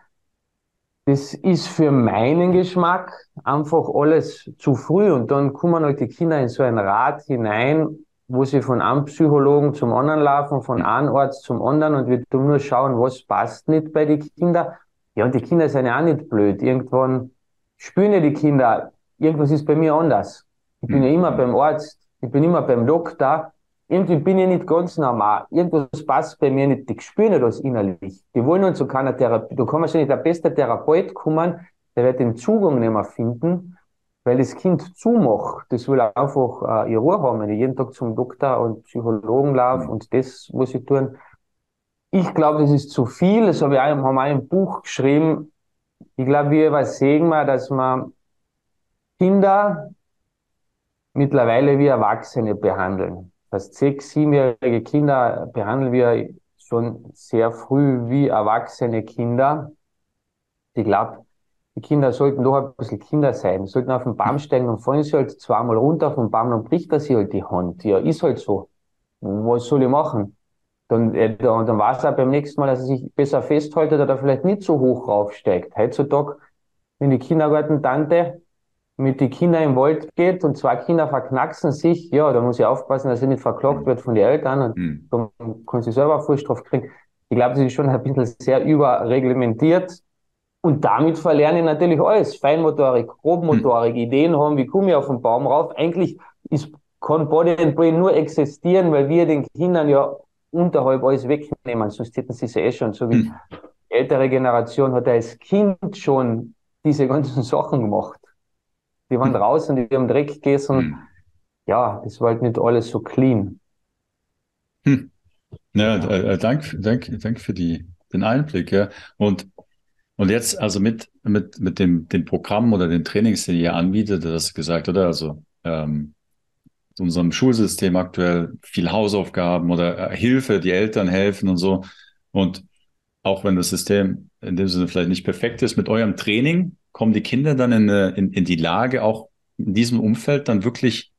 das ist für meinen Geschmack einfach alles zu früh und dann kommen halt die Kinder in so ein Rad hinein, wo sie von einem Psychologen zum anderen laufen, von einem Arzt zum anderen und wir tun nur schauen, was passt nicht bei den Kindern. Ja, und die Kinder sind ja auch nicht blöd. Irgendwann spüren ja die Kinder, irgendwas ist bei mir anders. Ich bin ja immer beim Arzt, ich bin immer beim Doktor irgendwie bin ich nicht ganz normal. Irgendwas passt bei mir nicht. Die spüren das innerlich. Die wollen uns zu keiner Therapie. Du kannst ja nicht der beste Therapeut kommen, der wird den Zugang nicht mehr finden, weil das Kind zumacht. Das will einfach äh, ihre Ruhe haben, wenn ich jeden Tag zum Doktor und Psychologen laufe und das muss ich tun. Ich glaube, das ist zu viel. Das habe ich auch, haben auch im Buch geschrieben. Ich glaube, wir übersehen mal, dass man Kinder mittlerweile wie Erwachsene behandeln. Das sechs, siebenjährige Kinder behandeln wir schon sehr früh wie erwachsene Kinder. Ich glaube, die Kinder sollten doch ein bisschen Kinder sein. Sie sollten auf den Baum steigen und fallen sie halt zweimal runter vom Baum und bricht er sich halt die Hand. Ja, ist halt so. Was soll ich machen? Dann, äh, dann, dann weiß er beim nächsten Mal, dass er sich besser festhaltet oder vielleicht nicht so hoch raufsteigt. Heutzutage, wenn die Kindergartentante mit den Kindern im Wald geht und zwei Kinder verknacksen sich, ja, da muss ich aufpassen, dass sie nicht verklagt mhm. wird von den Eltern und mhm. dann kann sie selber Vorstrafe kriegen. Ich glaube, das ist schon ein bisschen sehr überreglementiert. Und damit verlerne ich natürlich alles. Feinmotorik, Grobmotorik, mhm. Ideen haben, wie komme ich auf den Baum rauf. Eigentlich ist, kann Body and Brain nur existieren, weil wir den Kindern ja unterhalb alles wegnehmen, sonst hätten sie es eh schon. So wie mhm. die ältere Generation hat als Kind schon diese ganzen Sachen gemacht. Die waren draußen, die haben Dreck gegessen. Hm. Ja, das war halt nicht alles so clean. Hm. Ja, äh, danke, danke, danke für die, den Einblick. Ja. Und, und jetzt also mit, mit, mit dem, dem Programm oder den Trainings, die ihr anbietet, das gesagt, oder? Also ähm, unserem Schulsystem aktuell viel Hausaufgaben oder äh, Hilfe, die Eltern helfen und so. Und auch wenn das System in dem Sinne vielleicht nicht perfekt ist, mit eurem Training kommen die Kinder dann in, in, in die Lage, auch in diesem Umfeld dann wirklich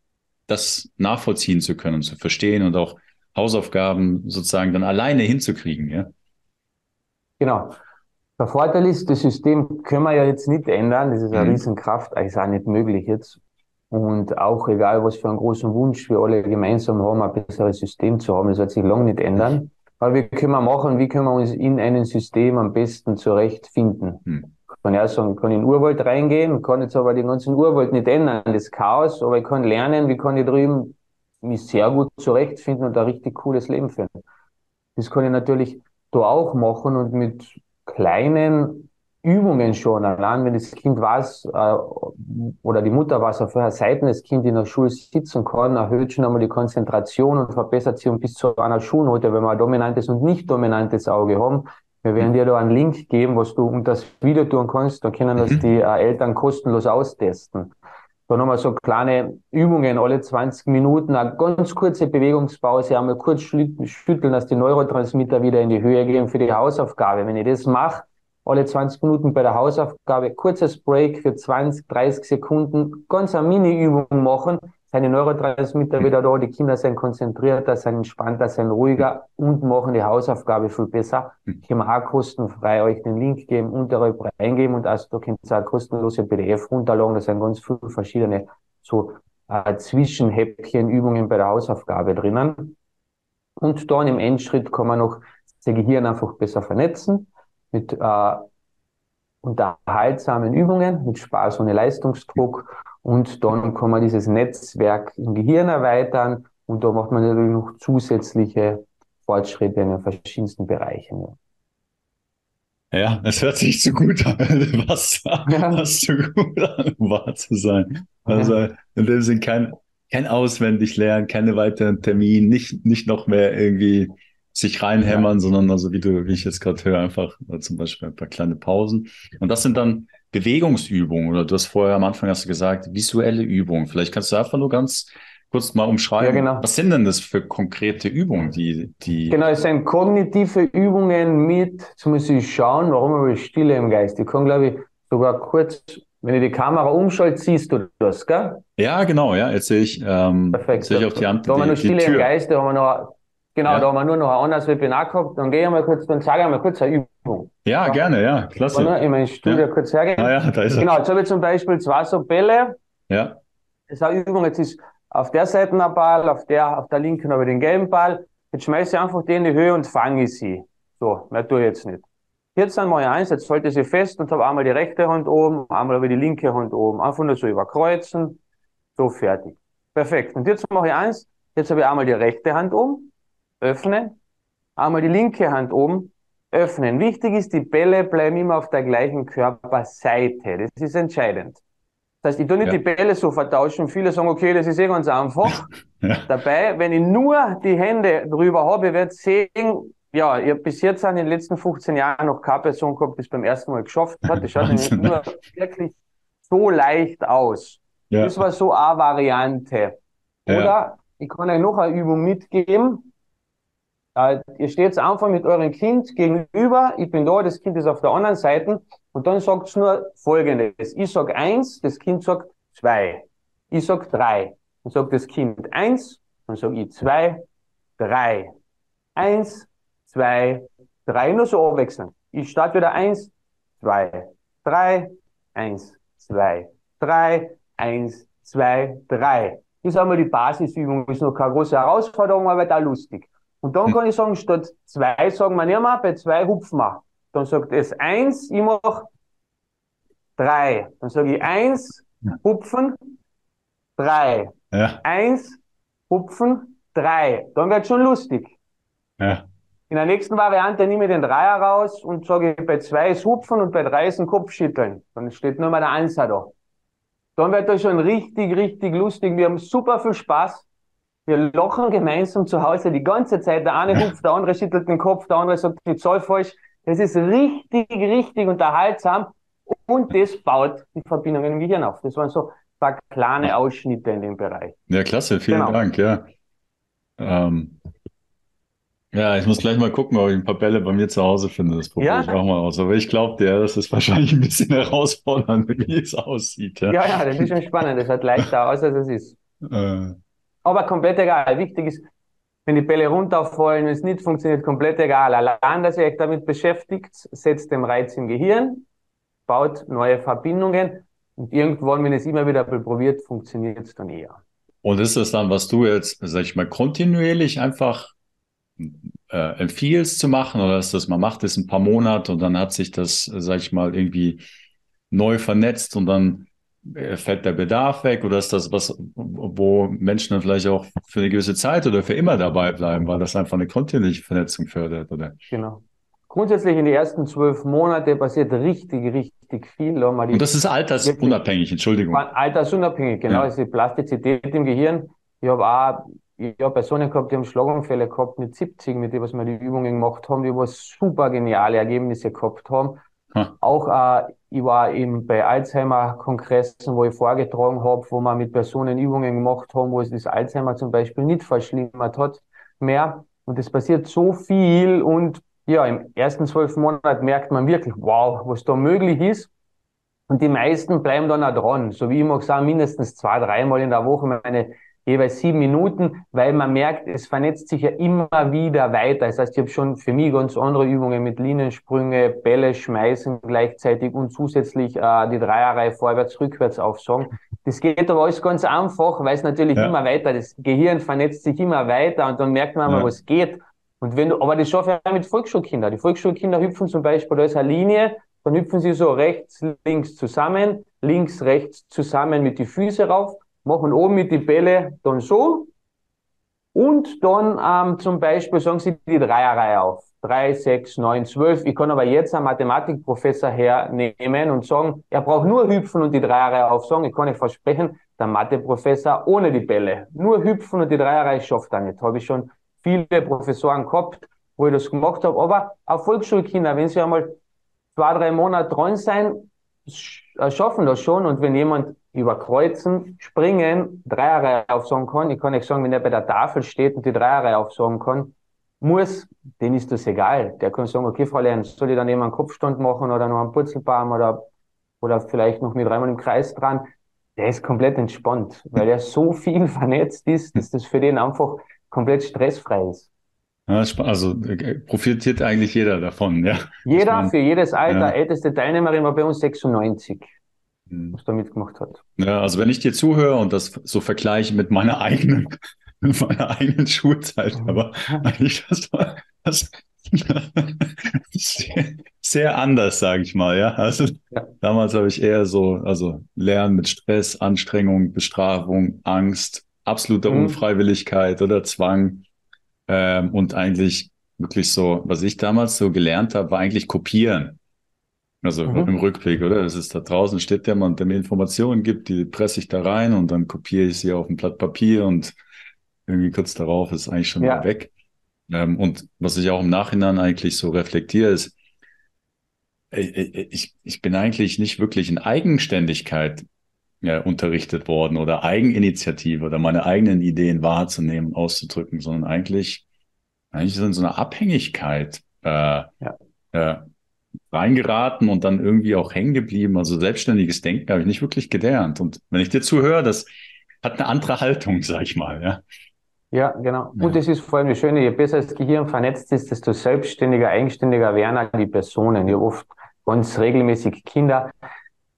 das nachvollziehen zu können, zu verstehen und auch Hausaufgaben sozusagen dann alleine hinzukriegen, ja? Genau. Der Vorteil ist, das System können wir ja jetzt nicht ändern. Das ist eine mhm. Riesenkraft, eigentlich auch nicht möglich jetzt. Und auch egal, was für einen großen Wunsch wir alle gemeinsam haben, ein besseres System zu haben, das wird sich lange nicht ändern. Aber wir können machen, wie können wir uns in einem System am besten zurechtfinden. Mhm kann ja sagen, ich kann in den Urwald reingehen, kann jetzt aber den ganzen Urwald nicht ändern, das Chaos, aber ich kann lernen, wie kann ich drüben mich sehr gut zurechtfinden und ein richtig cooles Leben führen. Das kann ich natürlich da auch machen und mit kleinen Übungen schon, allein wenn das Kind weiß, äh, oder die Mutter weiß, auf welcher Seite das Kind in der Schule sitzen kann, erhöht schon einmal die Konzentration und verbessert sie um bis zu einer Schulnote, wenn wir ein dominantes und nicht dominantes Auge haben, wir werden dir da einen Link geben, was du um das Video tun kannst. Da können das mhm. die äh, Eltern kostenlos austesten. Dann haben wir so kleine Übungen alle 20 Minuten, eine ganz kurze Bewegungspause, einmal kurz schütteln, dass die Neurotransmitter wieder in die Höhe gehen für die Hausaufgabe. Wenn ich das mache, alle 20 Minuten bei der Hausaufgabe, kurzes Break für 20, 30 Sekunden, ganz eine Mini-Übung machen, seine Neurotransmitter wieder da, die Kinder sind konzentrierter, sind entspannter, sind ruhiger und machen die Hausaufgabe viel besser. Ich kann auch kostenfrei euch den Link geben, unterhalb reingeben und also da könnt ihr auch kostenlose PDF runterladen, da sind ganz viele verschiedene so äh, Zwischenhäppchenübungen bei der Hausaufgabe drinnen. Und dann im Endschritt kann man noch das Gehirn einfach besser vernetzen mit äh, unterhaltsamen Übungen, mit Spaß ohne Leistungsdruck und dann kann man dieses Netzwerk im Gehirn erweitern und da macht man natürlich noch zusätzliche Fortschritte in den verschiedensten Bereichen. Ja, es hört sich zu gut an, was, ja. was zu gut an, um wahr zu sein. Also ja. in dem Sinn kein, kein auswendig lernen, keine weiteren Termine, nicht, nicht noch mehr irgendwie sich reinhämmern, ja. sondern also wie du, wie ich jetzt gerade höre, einfach zum Beispiel ein paar kleine Pausen. Und das sind dann Bewegungsübungen oder du hast vorher am Anfang hast du gesagt, visuelle Übungen. Vielleicht kannst du einfach nur ganz kurz mal umschreiben. Ja, genau. Was sind denn das für konkrete Übungen, die, die? Genau, es sind kognitive Übungen mit, jetzt muss ich schauen, warum habe ich Stille im Geist. Ich kann, glaube ich, sogar kurz, wenn ich die Kamera umschalte, siehst du das, gell? Ja, genau, ja, jetzt sehe ich, ähm, Perfekt. sehe ich auch die Hand. Da haben wir noch Stille im Geist, da haben wir noch, genau, ja. da haben wir nur noch ein anderes Webinar gehabt. Dann gehe ich mal kurz, dann sage ich mal kurz eine Übung. Ja, gerne, ja, klasse. Oder? In mein Studio ja. kurz hergehen. Ah, ja, da ist er. Genau, jetzt habe ich zum Beispiel zwei so Bälle. Ja. Das ist eine Übung, jetzt ist auf der Seite ein Ball, auf der, auf der linken habe ich den gelben Ball. Jetzt schmeiße ich einfach den in die Höhe und fange sie. So, mehr tue ich jetzt nicht. Jetzt dann mache ich eins, jetzt halte ich sie fest und habe einmal die rechte Hand oben, einmal ich die linke Hand oben. Einfach nur so überkreuzen. So, fertig. Perfekt. Und jetzt mache ich eins, jetzt habe ich einmal die rechte Hand oben, öffne, einmal die linke Hand oben, öffnen. Wichtig ist, die Bälle bleiben immer auf der gleichen Körperseite. Das ist entscheidend. Das heißt, ich tue nicht ja. die Bälle so vertauschen. Viele sagen, okay, das ist eh ganz einfach. Ja. Dabei, wenn ich nur die Hände drüber habe, wird sehen, ja, ich habe bis jetzt in den letzten 15 Jahren noch keine Person gehabt, die es beim ersten Mal geschafft hat. Das schaut nur wirklich so leicht aus. Ja. Das war so eine Variante. Oder ich kann euch noch eine Übung mitgeben. Äh, ihr steht einfach mit eurem Kind gegenüber, ich bin da, das Kind ist auf der anderen Seite und dann sagt es nur Folgendes. Ich sag eins, das Kind sagt zwei. Ich sag drei. Dann sagt das Kind eins, dann sag ich zwei, drei. Eins, zwei, drei, nur so abwechseln. Ich starte wieder eins, zwei, drei, eins, zwei, drei, eins, zwei, drei. Das ist einmal die Basisübung, ist noch keine große Herausforderung, aber da lustig. Und dann hm. kann ich sagen, statt zwei sagen wir nicht mehr, bei zwei hupfen wir. Dann sagt es eins, ich mach drei. Dann sage ich eins, hupfen, drei. Ja. Eins, hupfen, drei. Dann wird schon lustig. Ja. In der nächsten Variante nehme ich den Dreier raus und sage, bei zwei ist hupfen und bei drei ist ein Kopfschütteln. Dann steht nur mal der Einser da. Dann wird das schon richtig, richtig lustig. Wir haben super viel Spaß. Wir lachen gemeinsam zu Hause die ganze Zeit. Der eine hupft, der andere schüttelt den Kopf, der andere sagt die Zahl falsch. Das ist richtig, richtig unterhaltsam. Und das baut die Verbindungen im Gehirn auf. Das waren so ein paar kleine Ausschnitte in dem Bereich. Ja, klasse. Vielen genau. Dank. Ja. Ähm, ja, ich muss gleich mal gucken, ob ich ein paar Bälle bei mir zu Hause finde. Das probiere ja. ich auch mal aus. Aber ich glaube dir, das ist wahrscheinlich ein bisschen herausfordernd, wie es aussieht. Ja, ja, ja das ist schon spannend. Das hat leichter aus, als es ist. Äh. Aber komplett egal. Wichtig ist, wenn die Bälle runterfallen, wenn es nicht funktioniert, komplett egal. Allein, dass ihr euch damit beschäftigt, setzt den Reiz im Gehirn, baut neue Verbindungen und irgendwann, wenn es immer wieder probiert, funktioniert es dann eher. Und ist das dann, was du jetzt, sag ich mal, kontinuierlich einfach äh, empfiehlst zu machen oder ist das, man macht es ein paar Monate und dann hat sich das, sag ich mal, irgendwie neu vernetzt und dann fällt der Bedarf weg oder ist das was, wo Menschen dann vielleicht auch für eine gewisse Zeit oder für immer dabei bleiben, weil das einfach eine kontinuierliche Vernetzung fördert, oder? Genau. Grundsätzlich in den ersten zwölf Monate passiert richtig, richtig viel. Und das ist altersunabhängig, Entschuldigung. Altersunabhängig, genau. Ja. Das ist die Plastizität im Gehirn. Ich habe auch ich habe Personen gehabt, die haben Schlaganfälle gehabt mit 70, mit denen was wir die Übungen gemacht haben, die was super geniale Ergebnisse gehabt haben. Hm. Auch äh, ich war eben bei Alzheimer-Kongressen, wo ich vorgetragen habe, wo wir mit Personen Übungen gemacht haben, wo es das Alzheimer zum Beispiel nicht verschlimmert hat mehr. Und es passiert so viel und ja, im ersten zwölf Monaten merkt man wirklich, wow, was da möglich ist. Und die meisten bleiben dann auch dran. So wie ich mag sagen, mindestens zwei, dreimal in der Woche meine jeweils sieben Minuten, weil man merkt, es vernetzt sich ja immer wieder weiter. Das heißt, ich habe schon für mich ganz andere Übungen mit Liniensprünge, Bälle schmeißen gleichzeitig und zusätzlich äh, die Dreierreihe vorwärts, rückwärts aufsagen. Das geht aber alles ganz einfach, weil es natürlich ja. immer weiter, das Gehirn vernetzt sich immer weiter und dann merkt man ja. mal, was geht. Und wenn du, aber das schaffe ich auch mit Volksschulkindern. Die Volksschulkinder hüpfen zum Beispiel, da ist eine Linie, dann hüpfen sie so rechts, links zusammen, links, rechts zusammen mit die Füße rauf machen oben mit die Bälle dann so und dann ähm, zum Beispiel sagen Sie die Dreierreihe auf. Drei, sechs, neun, zwölf. Ich kann aber jetzt einen Mathematikprofessor hernehmen und sagen, er braucht nur hüpfen und die Dreierreihe aufsagen. Ich kann nicht versprechen, der Matheprofessor ohne die Bälle. Nur hüpfen und die Dreierreihe schafft er nicht. Habe ich schon viele Professoren gehabt, wo ich das gemacht habe. Aber auch Volksschulkinder, wenn sie einmal zwei, drei Monate dran sein, äh, schaffen das schon. Und wenn jemand über Kreuzen, Springen, Dreierreihe aufsagen kann, ich kann nicht sagen, wenn er bei der Tafel steht und die Dreierreihe aufsagen kann, muss, den ist das egal. Der kann sagen, okay, Frau Lern, soll ich dann eben einen Kopfstand machen oder noch einen Purzelbaum oder, oder vielleicht noch mit dreimal im Kreis dran? Der ist komplett entspannt, weil er so viel vernetzt ist, dass das für den einfach komplett stressfrei ist. Ja, also äh, profitiert eigentlich jeder davon, ja. Jeder, man, für jedes Alter. Ja. Älteste Teilnehmerin war bei uns 96, hm. Was da mitgemacht hat. Ja, also wenn ich dir zuhöre und das so vergleiche mit meiner eigenen, mit meiner eigenen Schulzeit, mhm. aber eigentlich das war das sehr, sehr anders, sage ich mal, ja. Also ja. damals habe ich eher so, also Lernen mit Stress, Anstrengung, Bestrafung, Angst, absoluter mhm. Unfreiwilligkeit oder Zwang ähm, und eigentlich wirklich so, was ich damals so gelernt habe, war eigentlich kopieren. Also mhm. im Rückblick, oder? Das ist da draußen steht jemand, der mir Informationen gibt, die presse ich da rein und dann kopiere ich sie auf ein Blatt Papier und irgendwie kurz darauf ist eigentlich schon ja. weg. Ähm, und was ich auch im Nachhinein eigentlich so reflektiere, ist, ich, ich bin eigentlich nicht wirklich in Eigenständigkeit ja, unterrichtet worden oder Eigeninitiative oder meine eigenen Ideen wahrzunehmen, auszudrücken, sondern eigentlich, eigentlich in so eine Abhängigkeit äh, ja. äh, reingeraten und dann irgendwie auch hängen geblieben. Also selbstständiges Denken habe ich nicht wirklich gelernt. Und wenn ich dir zuhöre, das hat eine andere Haltung, sag ich mal. Ja, ja genau. Ja. Und das ist vor allem das Schöne, je besser das Gehirn vernetzt ist, desto selbstständiger, eigenständiger werden die Personen. Ich habe oft ganz regelmäßig Kinder,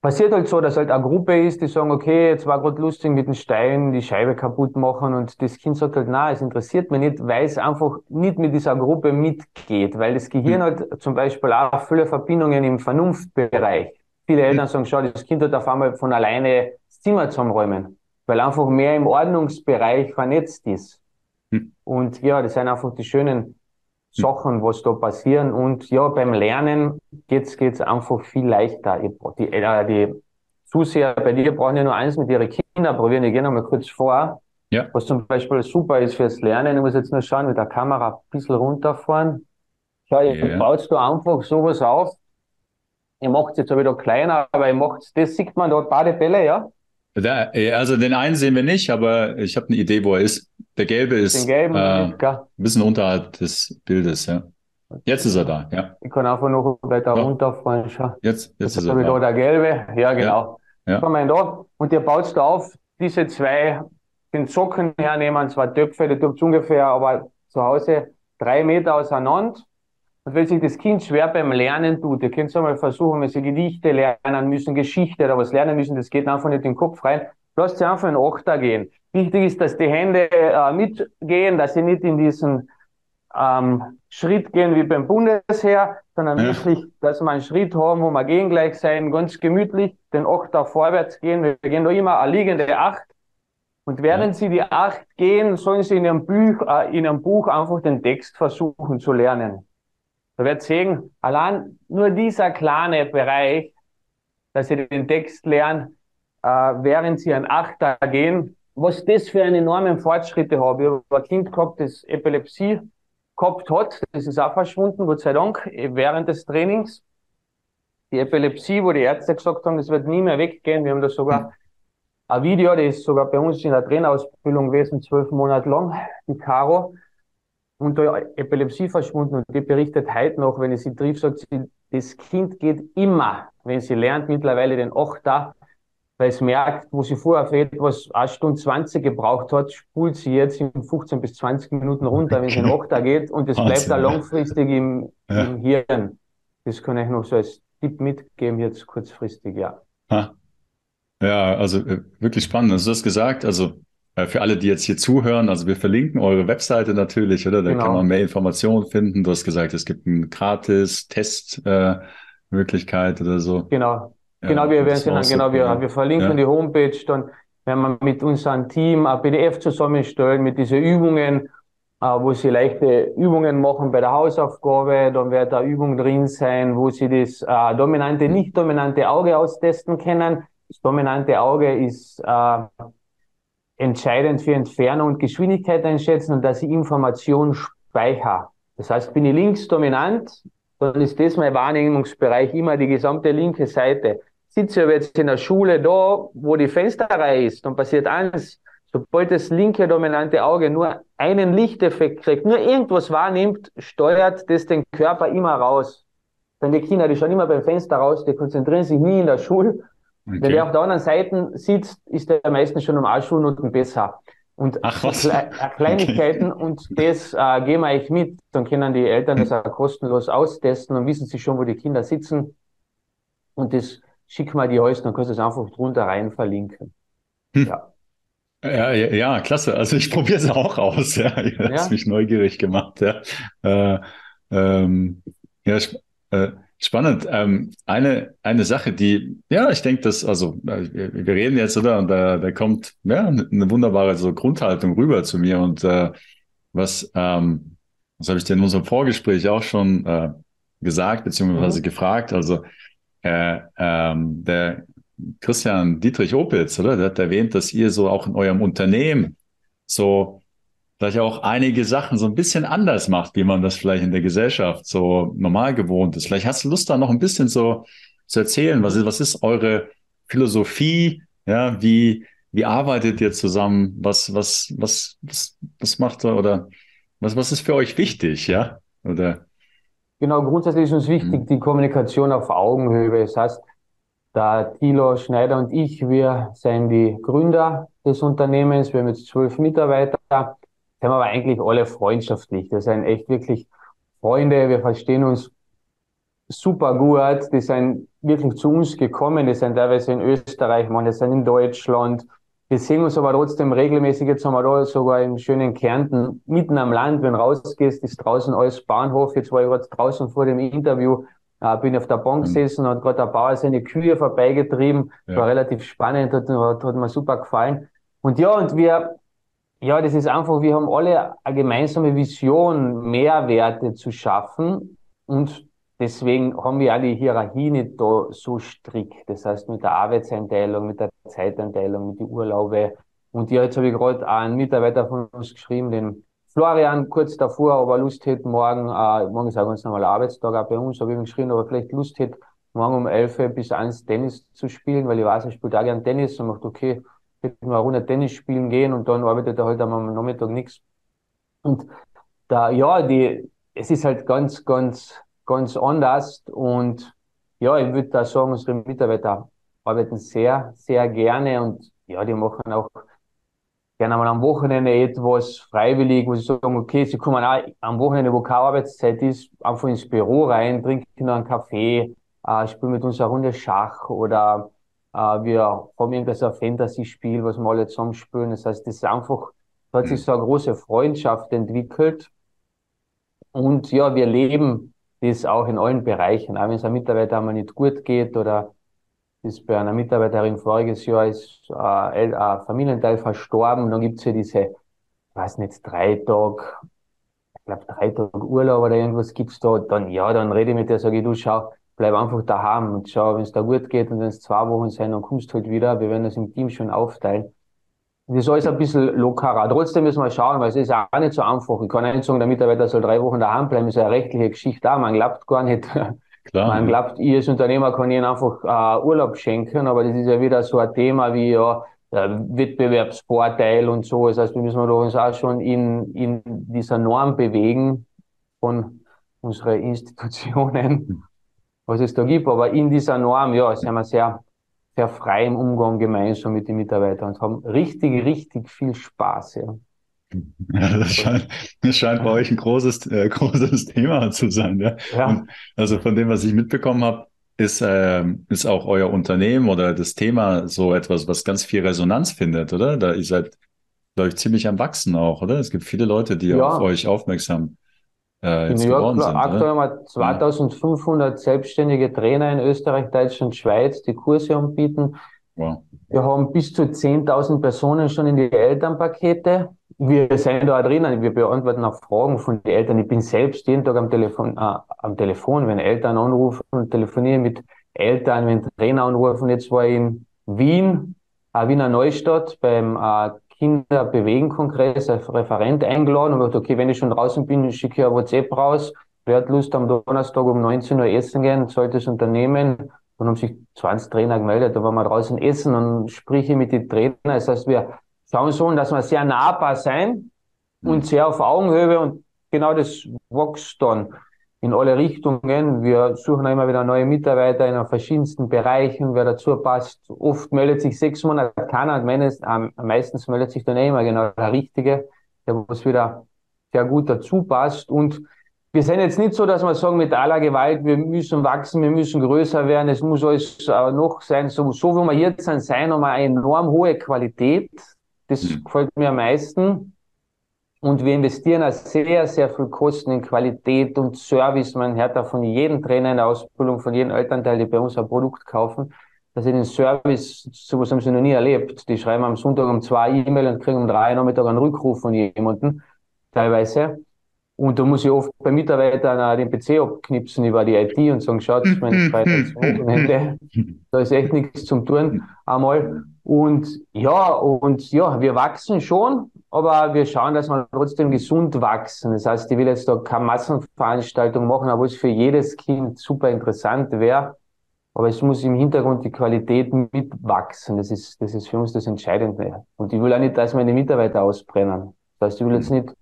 passiert halt so, dass halt eine Gruppe ist, die sagen, okay, jetzt war gerade lustig mit den Steinen die Scheibe kaputt machen und das Kind sagt halt, na, es interessiert mich nicht, weil es einfach nicht mit dieser Gruppe mitgeht, weil das Gehirn mhm. hat zum Beispiel auch viele Verbindungen im Vernunftbereich. Viele hm. Eltern sagen, schau, das Kind hat auf einmal von alleine das Zimmer zusammenräumen, weil einfach mehr im Ordnungsbereich vernetzt ist. Mhm. Und ja, das sind einfach die schönen Sachen, was da passieren. Und ja, beim Lernen geht's geht's einfach viel leichter. Die, äh, die Zuseher bei dir brauchen ja nur eins mit ihren Kindern probieren. Ich gehe nochmal kurz vor. Ja. Was zum Beispiel super ist fürs Lernen. Ich muss jetzt nur schauen, mit der Kamera ein bisschen runterfahren. Schau, ihr yeah. baut da einfach sowas auf. Ihr macht es jetzt auch wieder kleiner, aber ihr macht das sieht man dort Badebälle, ja? Da, also den einen sehen wir nicht, aber ich habe eine Idee, wo er ist. Der gelbe ist den gelben, äh, ein bisschen unterhalb des Bildes, ja. Jetzt ist er da, ja. Ich kann einfach noch weiter ja. runterfahren. Schau. Jetzt, jetzt, jetzt ist er da. da. der gelbe, ja genau. Ja. Ja. da und ihr baut da auf, diese zwei, den Socken hernehmen, zwei Töpfe, die tut ungefähr, aber zu Hause drei Meter auseinander. Und wenn sich das Kind schwer beim Lernen tut, ihr könnt es einmal versuchen, wenn sie Gedichte lernen müssen, Geschichte oder was lernen müssen, das geht einfach nicht in den Kopf rein, lasst sie einfach in Achter gehen. Wichtig ist, dass die Hände äh, mitgehen, dass sie nicht in diesen ähm, Schritt gehen wie beim Bundesheer, sondern ja. wirklich, dass wir einen Schritt haben, wo wir gehen gleich sein, ganz gemütlich, den Achter vorwärts gehen. Wir gehen da immer eine liegende Acht. Und während ja. sie die Acht gehen, sollen sie in ihrem Buch, äh, in ihrem Buch einfach den Text versuchen zu lernen. Da wird sehen, allein nur dieser kleine Bereich, dass sie den Text lernen, äh, während sie an Achter gehen, was das für einen enormen Fortschritte habe. Ich habe ein Kind gehabt, das Epilepsie gehabt hat, das ist auch verschwunden, Gott sei Dank, während des Trainings. Die Epilepsie, wo die Ärzte gesagt haben, das wird nie mehr weggehen. Wir haben da sogar ein Video, das ist sogar bei uns in der Trainerausbildung gewesen, zwölf Monate lang, die Caro und da Epilepsie verschwunden und die berichtet heute noch, wenn ich sie triff, sagt sie, das Kind geht immer, wenn sie lernt, mittlerweile den Achter, weil es merkt, wo sie vorher für etwas eine Stunde 20 gebraucht hat, spult sie jetzt in 15 bis 20 Minuten runter, wenn es in Achter geht und es bleibt da langfristig im, ja. im Hirn. Das kann ich noch so als Tipp mitgeben, jetzt kurzfristig, ja. Ja, also äh, wirklich spannend. Also du hast gesagt, also für alle, die jetzt hier zuhören, also wir verlinken eure Webseite natürlich, oder? Da genau. kann man mehr Informationen finden. Du hast gesagt, es gibt eine gratis Testmöglichkeit äh, oder so. Genau. Genau, wir werden dann, genau, wir, wir verlinken ja. die Homepage, dann werden wir mit unserem Team ein PDF zusammenstellen mit diesen Übungen, äh, wo sie leichte Übungen machen bei der Hausaufgabe, dann wird da Übung drin sein, wo sie das äh, dominante, nicht dominante Auge austesten können. Das dominante Auge ist äh, entscheidend für Entfernung und Geschwindigkeit einschätzen und dass ich Information speichere. Das heißt, bin ich links dominant, dann ist das mein Wahrnehmungsbereich immer die gesamte linke Seite. Sitze ich aber jetzt in der Schule da, wo die Fensterreihe ist, dann passiert eins. Sobald das linke dominante Auge nur einen Lichteffekt kriegt, nur irgendwas wahrnimmt, steuert das den Körper immer raus. Denn die Kinder, die schauen immer beim Fenster raus, die konzentrieren sich nie in der Schule Okay. Wenn der auf der anderen Seite sitzt, ist der meistens schon um eine Schulnoten besser. Und Ach, was? Kle äh, Kleinigkeiten und das äh, geben wir euch mit. Dann können die Eltern das auch kostenlos austesten und wissen sie schon, wo die Kinder sitzen. Und das schicken wir dir alles, dann kannst du es einfach drunter rein verlinken. Hm. Ja. Ja, ja, ja, klasse. Also ich probiere es auch aus. Ja, das ja. hat mich neugierig gemacht. Ja, äh, ähm, ja ich, äh, Spannend. Ähm, eine, eine Sache, die, ja, ich denke, dass, also, äh, wir, wir reden jetzt, oder? Und da, da kommt ja eine wunderbare so Grundhaltung rüber zu mir. Und äh, was, ähm, was habe ich denn in unserem Vorgespräch auch schon äh, gesagt, beziehungsweise mhm. gefragt? Also, äh, ähm, der Christian Dietrich Opitz, oder? Der hat erwähnt, dass ihr so auch in eurem Unternehmen so vielleicht auch einige Sachen so ein bisschen anders macht, wie man das vielleicht in der Gesellschaft so normal gewohnt ist. Vielleicht hast du Lust, da noch ein bisschen so zu erzählen. Was ist, was ist eure Philosophie? Ja, wie, wie arbeitet ihr zusammen? Was, was, was, was, was macht ihr oder was, was ist für euch wichtig? Ja, oder? Genau, grundsätzlich ist uns wichtig mhm. die Kommunikation auf Augenhöhe. Das heißt, da Thilo Schneider und ich, wir sind die Gründer des Unternehmens. Wir haben jetzt zwölf Mitarbeiter sind aber eigentlich alle freundschaftlich. Das sind echt wirklich Freunde. Wir verstehen uns super gut. Die sind wirklich zu uns gekommen. Die sind teilweise in Österreich, man, die sind in Deutschland. Wir sehen uns aber trotzdem regelmäßig. Jetzt haben wir da sogar im schönen Kärnten, mitten am Land, wenn du rausgehst, ist draußen alles Bahnhof. Jetzt war ich gerade draußen vor dem Interview, äh, bin auf der Bank mhm. gesessen, hat gerade der Bauer seine Kühe vorbeigetrieben. Ja. War relativ spannend, hat, hat, hat mir super gefallen. Und ja, und wir, ja, das ist einfach, wir haben alle eine gemeinsame Vision, Mehrwerte zu schaffen. Und deswegen haben wir auch die Hierarchie nicht da so strikt. Das heißt, mit der Arbeitseinteilung, mit der Zeiteinteilung, mit den Urlaube. Und ja, jetzt habe ich gerade einen Mitarbeiter von uns geschrieben, den Florian, kurz davor, ob er Lust hätte, morgen, äh, morgen ist auch ganz normaler Arbeitstag auch bei uns, habe ich ihm geschrieben, ob er vielleicht Lust hätte, morgen um 11 bis 1 Tennis zu spielen, weil ich weiß, er spielt auch gern Tennis und macht, okay, hätte mal eine Runde Tennis spielen gehen und dann arbeitet er halt am Nachmittag nichts. Und da, ja, die, es ist halt ganz, ganz, ganz anders und ja, ich würde da sagen, unsere Mitarbeiter arbeiten sehr, sehr gerne und ja, die machen auch gerne mal am Wochenende etwas freiwillig, wo sie sagen, okay, sie kommen auch am Wochenende, wo keine Arbeitszeit ist, einfach ins Büro rein, trinken noch einen Kaffee, äh, spielen mit uns eine Runde Schach oder wir haben irgendwas ein Fantasy-Spiel, was wir alle zusammen spielen. Das heißt, das ist einfach, da hat sich so eine große Freundschaft entwickelt. Und ja, wir leben das auch in allen Bereichen. Auch wenn es einem Mitarbeiter einmal nicht gut geht oder ist bei einer Mitarbeiterin voriges Jahr ist äh, ein Familienteil verstorben. dann gibt's ja diese, ich weiß nicht, drei Tage, ich glaube drei Tage Urlaub oder irgendwas gibt's da. Dann ja, dann rede ich mit der, sage ich, du schau, bleib einfach daheim und schau, wenn es da gut geht und wenn es zwei Wochen sein, dann kommst du halt wieder. Wir werden das im Team schon aufteilen. Das ist alles ein bisschen lockerer. Trotzdem müssen wir schauen, weil es ist auch nicht so einfach. Ich kann nicht sagen, der Mitarbeiter soll drei Wochen daheim bleiben. Das ist eine rechtliche Geschichte auch. Man glaubt gar nicht, Klar. Man glaubt, ich als Unternehmer kann ihnen einfach äh, Urlaub schenken, aber das ist ja wieder so ein Thema wie ja, Wettbewerbsvorteil und so. Das heißt, wir müssen uns auch schon in, in dieser Norm bewegen von unseren Institutionen, was es da gibt. Aber in dieser Norm, ja, sind wir sehr, sehr frei im Umgang gemeinsam mit den Mitarbeitern und haben richtig, richtig viel Spaß. Ja. Ja, das scheint, das scheint bei euch ein großes, äh, großes Thema zu sein. Ja? ja. Also von dem, was ich mitbekommen habe, ist, äh, ist auch euer Unternehmen oder das Thema so etwas, was ganz viel Resonanz findet, oder? Da ihr seid, glaube ich, ziemlich am Wachsen auch, oder? Es gibt viele Leute, die ja. auf euch aufmerksam äh, jetzt ja, geworden klar. sind. Aktuell haben wir 2500 ja. selbstständige Trainer in Österreich, Deutschland, Schweiz, die Kurse anbieten. Wow. Wir haben bis zu 10.000 Personen schon in die Elternpakete wir sind da drinnen, wir beantworten auch Fragen von den Eltern. Ich bin selbst jeden Tag am Telefon, äh, am Telefon, wenn Eltern anrufen und telefoniere mit Eltern, wenn Trainer anrufen. Jetzt war ich in Wien, äh, Wiener Neustadt beim äh, Kinderbewegen-Kongress als Referent eingeladen und gesagt, okay, wenn ich schon draußen bin, schicke ich ein WhatsApp raus. Wer hat Lust am Donnerstag um 19 Uhr essen gehen, zahlt das Unternehmen. Dann haben sich 20 Trainer gemeldet, da waren wir draußen essen und spreche mit den Trainern. Das heißt, wir schauen schon, dass wir sehr nahbar sein und mhm. sehr auf Augenhöhe und genau das wächst dann in alle Richtungen. Wir suchen immer wieder neue Mitarbeiter in verschiedensten Bereichen, wer dazu passt. Oft meldet sich sechs Monate keiner, meines, am meistens meldet sich dann immer genau der Richtige, der was wieder sehr gut dazu passt und wir sind jetzt nicht so, dass wir sagen, mit aller Gewalt, wir müssen wachsen, wir müssen größer werden, es muss alles äh, noch sein, so, so wie wir jetzt sind, sein, haben wir eine enorm hohe Qualität, das mhm. gefällt mir am meisten. Und wir investieren auch sehr, sehr viel Kosten in Qualität und Service. Man hört auch von jedem Trainer in der Ausbildung, von jedem Elternteil, die bei uns ein Produkt kaufen, dass sie den Service, sowas haben sie noch nie erlebt. Die schreiben am Sonntag um zwei E-Mail und kriegen um drei Nachmittag einen Rückruf von jemandem, teilweise. Und da muss ich oft bei Mitarbeitern den PC abknipsen über die IT und sagen, schaut, mein Freitags Wochenende, da ist echt nichts zum Tun einmal. Und ja, und ja, wir wachsen schon, aber wir schauen, dass wir trotzdem gesund wachsen. Das heißt, ich will jetzt da keine Massenveranstaltung machen, obwohl es für jedes Kind super interessant wäre. Aber es muss im Hintergrund die Qualität mitwachsen. Das ist, das ist für uns das Entscheidende. Und ich will auch nicht, dass meine Mitarbeiter ausbrennen. Das heißt, ich will jetzt nicht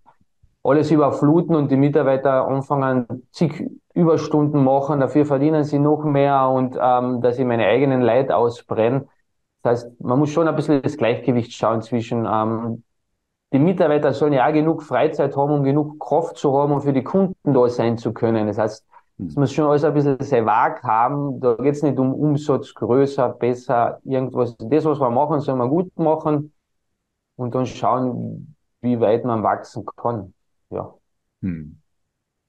alles überfluten und die Mitarbeiter anfangen, zig Überstunden machen, dafür verdienen sie noch mehr und ähm, dass ich meine eigenen Leid ausbrenne. Das heißt, man muss schon ein bisschen das Gleichgewicht schauen zwischen ähm, die Mitarbeiter sollen ja auch genug Freizeit haben, um genug Kraft zu haben, um für die Kunden da sein zu können. Das heißt, Das muss schon alles ein bisschen sehr vag haben. Da geht es nicht um Umsatz größer, besser, irgendwas. Das, was wir machen, sollen wir gut machen und dann schauen, wie weit man wachsen kann. Ja. Hm.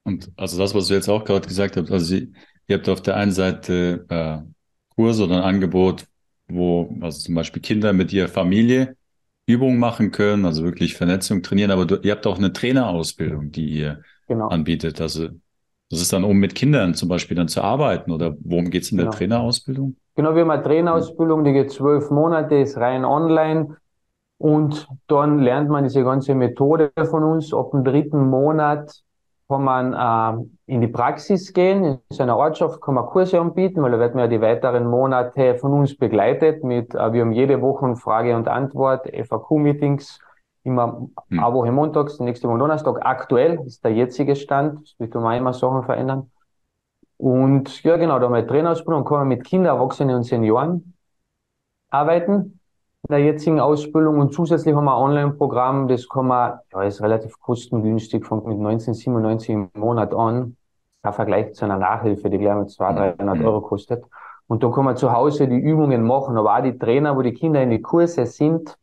Und also das, was du jetzt auch gerade gesagt hast, also ihr habt auf der einen Seite äh, Kurse oder ein Angebot, wo also zum Beispiel Kinder mit ihrer Familie Übungen machen können, also wirklich Vernetzung trainieren, aber du, ihr habt auch eine Trainerausbildung, die ihr genau. anbietet. Also das ist dann, um mit Kindern zum Beispiel dann zu arbeiten oder worum geht es in genau. der Trainerausbildung? Genau, wir haben eine Trainerausbildung, die geht zwölf Monate, ist rein online und dann lernt man diese ganze Methode von uns. Ab dem dritten Monat kann man äh, in die Praxis gehen. In seiner Ortschaft kann man Kurse anbieten, weil da wird man ja die weiteren Monate von uns begleitet mit, äh, wir haben jede Woche Frage und Antwort, FAQ-Meetings, immer hm. eine Woche montags, nächste Woche Donnerstag. Aktuell ist der jetzige Stand, es kann man immer Sachen verändern. Und ja, genau, da haben wir Trainerausbildung, kann man mit Kindern, Erwachsenen und Senioren arbeiten der jetzigen Ausbildung und zusätzlich haben wir ein Online-Programm, das kann man, ja, ist relativ kostengünstig, fängt mit 1997 im Monat an. Ein Vergleich zu einer Nachhilfe, die gleich mal 200, 300 mhm. Euro kostet. Und da kann man zu Hause die Übungen machen, aber auch die Trainer, wo die Kinder in die Kurse sind,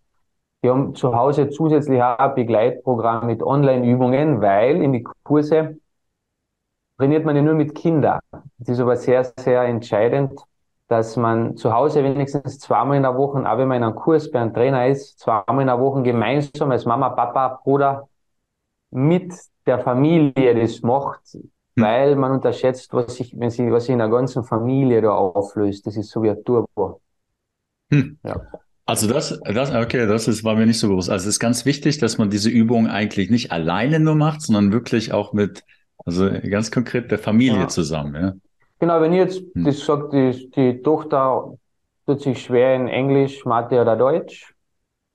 die haben zu Hause zusätzlich auch ein Begleitprogramm mit Online-Übungen, weil in die Kurse trainiert man ja nur mit Kindern. Das ist aber sehr, sehr entscheidend, dass man zu Hause wenigstens zweimal in der Woche, auch wenn man in einem Kurs bei einem Trainer ist, zweimal in der Woche gemeinsam als Mama, Papa, Bruder mit der Familie das macht, hm. weil man unterschätzt, was sich, wenn sie, was sich in der ganzen Familie da auflöst. Das ist so wie ein Turbo. Hm. Ja. Also das, das, okay, das ist, war mir nicht so bewusst. Also es ist ganz wichtig, dass man diese Übung eigentlich nicht alleine nur macht, sondern wirklich auch mit, also ganz konkret der Familie ja. zusammen, ja. Genau, wenn ich jetzt hm. das sage, die, die Tochter tut sich schwer in Englisch, Mathe oder Deutsch,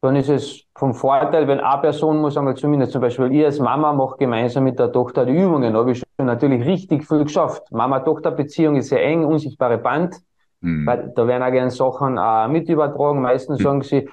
dann ist es vom Vorteil, wenn eine Person muss einmal zumindest zum Beispiel ich als Mama mache gemeinsam mit der Tochter die Übungen, habe ich schon natürlich richtig viel geschafft. Mama-Tochter-Beziehung ist sehr eng, unsichtbare Band. Mhm. Weil da werden auch gerne Sachen äh, mit übertragen. Meistens mhm. sagen sie,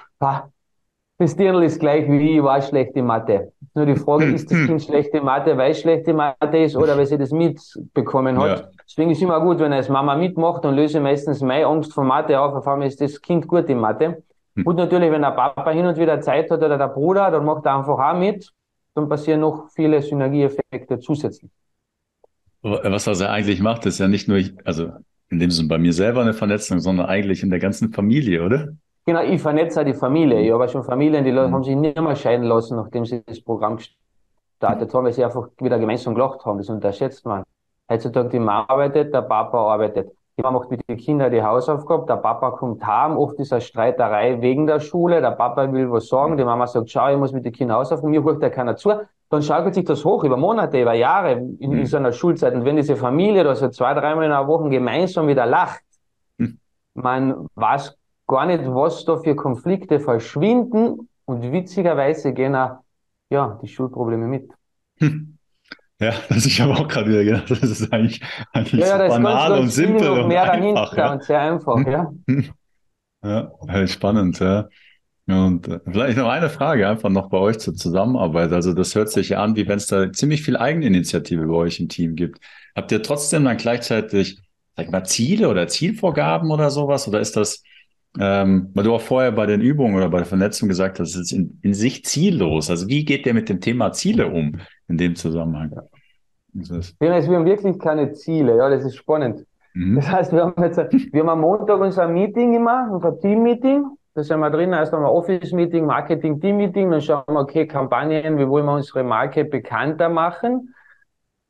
das Dirndl ist gleich wie ich war schlecht in Mathe. Nur die Frage, ist das Kind schlecht in Mathe, weil es schlecht in Mathe ist oder weil sie das mitbekommen hat? Ja. Deswegen ist es immer gut, wenn er als Mama mitmacht und löse meistens meine Angst vor Mathe auf. Auf einmal ist das Kind gut in Mathe. Hm. Und natürlich, wenn der Papa hin und wieder Zeit hat oder der Bruder, dann macht er einfach auch mit. Dann passieren noch viele Synergieeffekte zusätzlich. Was er eigentlich macht, ist ja nicht nur, also in dem Sinne bei mir selber eine Vernetzung, sondern eigentlich in der ganzen Familie, oder? Genau, ich vernetze auch die Familie. Ich habe schon Familien, die Leute mhm. haben sich nicht mehr scheiden lassen, nachdem sie das Programm gestartet haben, weil sie einfach wieder gemeinsam gelacht haben. Das unterschätzt man. Heutzutage die Mama arbeitet, der Papa arbeitet. Die Mama macht mit den Kindern die Hausaufgabe, der Papa kommt heim, oft ist eine Streiterei wegen der Schule, der Papa will was sagen, die Mama sagt, schau, ich muss mit den Kindern Hausaufgaben, mir hört da keiner zu. Dann schaukelt sich das hoch über Monate, über Jahre in, in mhm. so einer Schulzeit. Und wenn diese Familie da so zwei, dreimal in einer Woche gemeinsam wieder lacht, mhm. man weiß gar nicht, was da für Konflikte verschwinden und witzigerweise gehen auch, ja, die Schulprobleme mit. Hm. Ja, das ich habe auch gerade wieder gedacht, das ist eigentlich, eigentlich ja, ja, so banal ganz, ganz und simpel und mehr einfach. Ja. Und sehr einfach, ja. Ja, spannend, ja. Und äh, vielleicht noch eine Frage einfach noch bei euch zur Zusammenarbeit. Also das hört sich ja an, wie wenn es da ziemlich viel Eigeninitiative bei euch im Team gibt. Habt ihr trotzdem dann gleichzeitig, sag ich mal, Ziele oder Zielvorgaben oder sowas? Oder ist das, ähm, weil du auch vorher bei den Übungen oder bei der Vernetzung gesagt hast, es ist in, in sich ziellos. Also wie geht der mit dem Thema Ziele um in dem Zusammenhang? Ja, wir haben wirklich keine Ziele, ja, das ist spannend. Mhm. Das heißt, wir haben jetzt, wir haben am Montag unser Meeting immer, unser Team-Meeting. Da sind wir drin, erst einmal Office-Meeting, Marketing-Team-Meeting, dann schauen wir, okay, Kampagnen, wie wollen wir unsere Marke bekannter machen?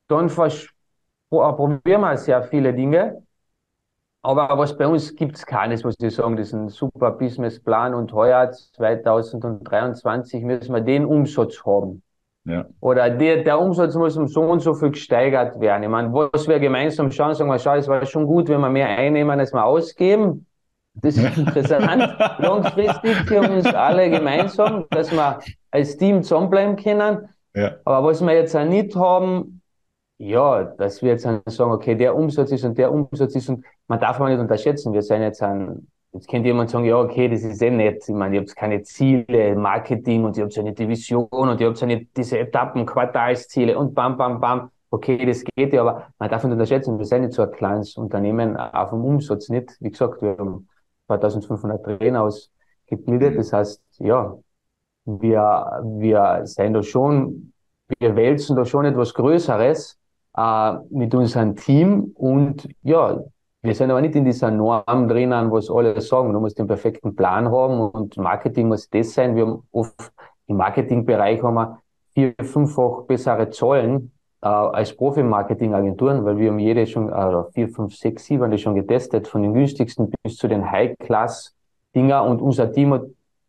Dann probieren wir sehr viele Dinge. Aber was bei uns gibt es keines, muss ich sagen, das ist ein super Businessplan und heuer 2023 müssen wir den Umsatz haben. Ja. Oder der, der Umsatz muss um so und so viel gesteigert werden. Ich meine, was wir gemeinsam schauen, sagen wir, schau, es war schon gut, wenn wir mehr einnehmen, als wir ausgeben. Das ist interessant. Langfristig für uns alle gemeinsam, dass wir als Team zusammenbleiben können. Ja. Aber was wir jetzt auch nicht haben, ja, dass wir jetzt sagen, okay, der Umsatz ist und der Umsatz ist und man darf man nicht unterschätzen. Wir sind jetzt ein, jetzt könnte jemand sagen, ja, okay, das ist eh nett. Ich meine, ihr habt keine Ziele, Marketing und ihr habt ja nicht die Vision und ihr habt nicht diese Etappen, Quartalsziele und bam, bam, bam. okay, das geht ja, aber man darf nicht unterschätzen, wir sind nicht so ein kleines Unternehmen auf dem Umsatz nicht. Wie gesagt, wir haben 2500 Trainer ausgebildet. Das heißt, ja, wir, wir sind da schon, wir wälzen da schon etwas Größeres äh, mit unserem Team und ja, wir sind aber nicht in dieser Norm drinnen, was alle sagen, du musst den perfekten Plan haben und Marketing muss das sein. Wir haben oft im Marketingbereich haben wir vier, fünffach bessere Zahlen äh, als Profi-Marketing-Agenturen, weil wir haben jede schon, äh, vier, fünf, sechs, sieben die schon getestet, von den günstigsten bis zu den High-Class-Dinger und unser Team hat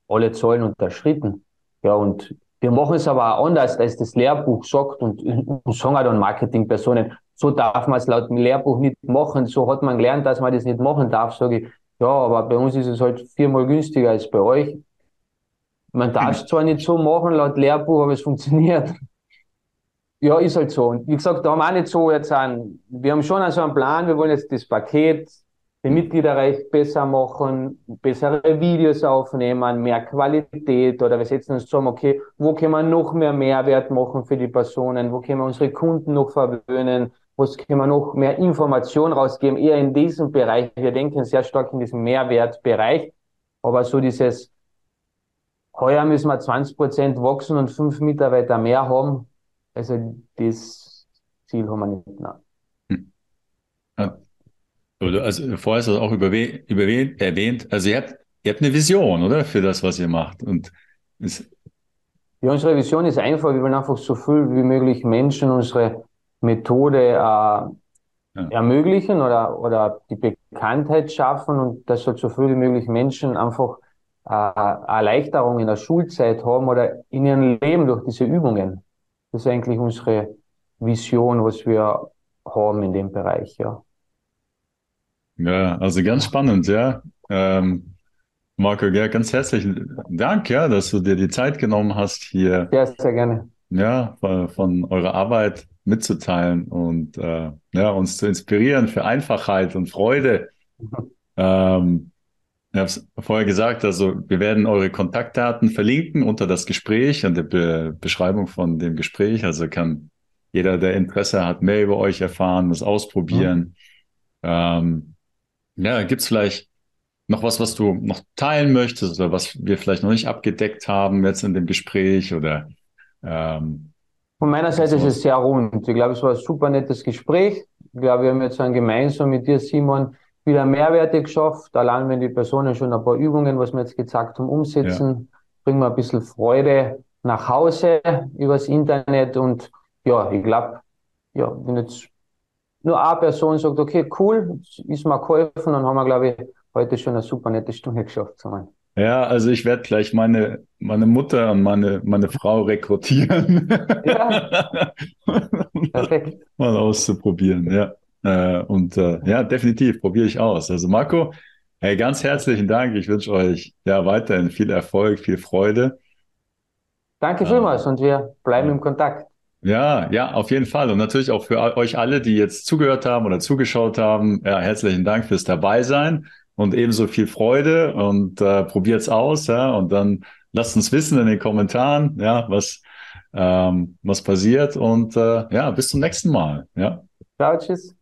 alle Zahlen unterschritten. Ja, und wir machen es aber auch anders, als das Lehrbuch sagt und, und sagen auch dann Marketingpersonen, so darf man es laut dem Lehrbuch nicht machen, so hat man gelernt, dass man das nicht machen darf, sage ich, ja, aber bei uns ist es halt viermal günstiger als bei euch. Man darf es zwar nicht so machen laut Lehrbuch, aber es funktioniert. Ja, ist halt so. Und wie gesagt, da haben wir auch nicht so jetzt einen, wir haben schon so einen Plan, wir wollen jetzt das Paket, den Mitgliederrecht besser machen, bessere Videos aufnehmen, mehr Qualität oder wir setzen uns zusammen, okay, wo können wir noch mehr Mehrwert machen für die Personen, wo können wir unsere Kunden noch verwöhnen, was können wir noch mehr Information rausgeben, eher in diesem Bereich. Wir denken sehr stark in diesem Mehrwertbereich, aber so dieses, heuer müssen wir 20 Prozent wachsen und fünf Mitarbeiter mehr haben, also das Ziel haben wir nicht. Nein. Hm. Ja. Also vorher hast du auch überwähnt, erwähnt, also ihr habt, ihr habt eine Vision, oder? Für das, was ihr macht. Und es ja, unsere Vision ist einfach, wir wollen einfach so viel wie möglich Menschen unsere Methode äh, ermöglichen oder, oder die Bekanntheit schaffen und dass halt so viel wie möglich Menschen einfach äh, Erleichterung in der Schulzeit haben oder in ihrem Leben durch diese Übungen. Das ist eigentlich unsere Vision, was wir haben in dem Bereich, ja. Ja, also ganz spannend, ja. Ähm, Marco, ja, ganz herzlichen Dank, ja, dass du dir die Zeit genommen hast, hier ja, sehr gerne. Ja, von, von eurer Arbeit mitzuteilen und äh, ja, uns zu inspirieren für Einfachheit und Freude. Mhm. Ähm, ich habe es vorher gesagt, also wir werden eure Kontaktdaten verlinken unter das Gespräch und der Be Beschreibung von dem Gespräch. Also kann jeder, der Interesse hat, mehr über euch erfahren, das ausprobieren. Ja, ähm, ja gibt es vielleicht noch was, was du noch teilen möchtest oder was wir vielleicht noch nicht abgedeckt haben jetzt in dem Gespräch oder ähm, von meiner Seite ist es sehr rund. Ich glaube, es war ein super nettes Gespräch. Ich glaube, wir haben jetzt dann gemeinsam mit dir, Simon, wieder Mehrwerte geschafft. Allein wenn die Personen schon ein paar Übungen, was wir jetzt gezeigt haben, umsetzen, ja. bringen wir ein bisschen Freude nach Hause übers Internet. Und ja, ich glaube, ja, wenn jetzt nur eine Person sagt, okay, cool, ist mir geholfen, dann haben wir, glaube ich, heute schon eine super nette Stunde geschafft zusammen. Ja, also ich werde gleich meine, meine Mutter und meine, meine Frau rekrutieren. Ja. Perfekt. Mal auszuprobieren, ja. Äh, und äh, ja, definitiv probiere ich aus. Also Marco, hey, ganz herzlichen Dank. Ich wünsche euch ja weiterhin viel Erfolg, viel Freude. Danke vielmals und wir bleiben im Kontakt. Ja, ja, auf jeden Fall. Und natürlich auch für euch alle, die jetzt zugehört haben oder zugeschaut haben. Ja, herzlichen Dank fürs Dabeisein und ebenso viel Freude und äh, probiert's aus, ja, und dann lasst uns wissen in den Kommentaren, ja, was, ähm, was passiert und äh, ja, bis zum nächsten Mal, ja. Ciao, tschüss.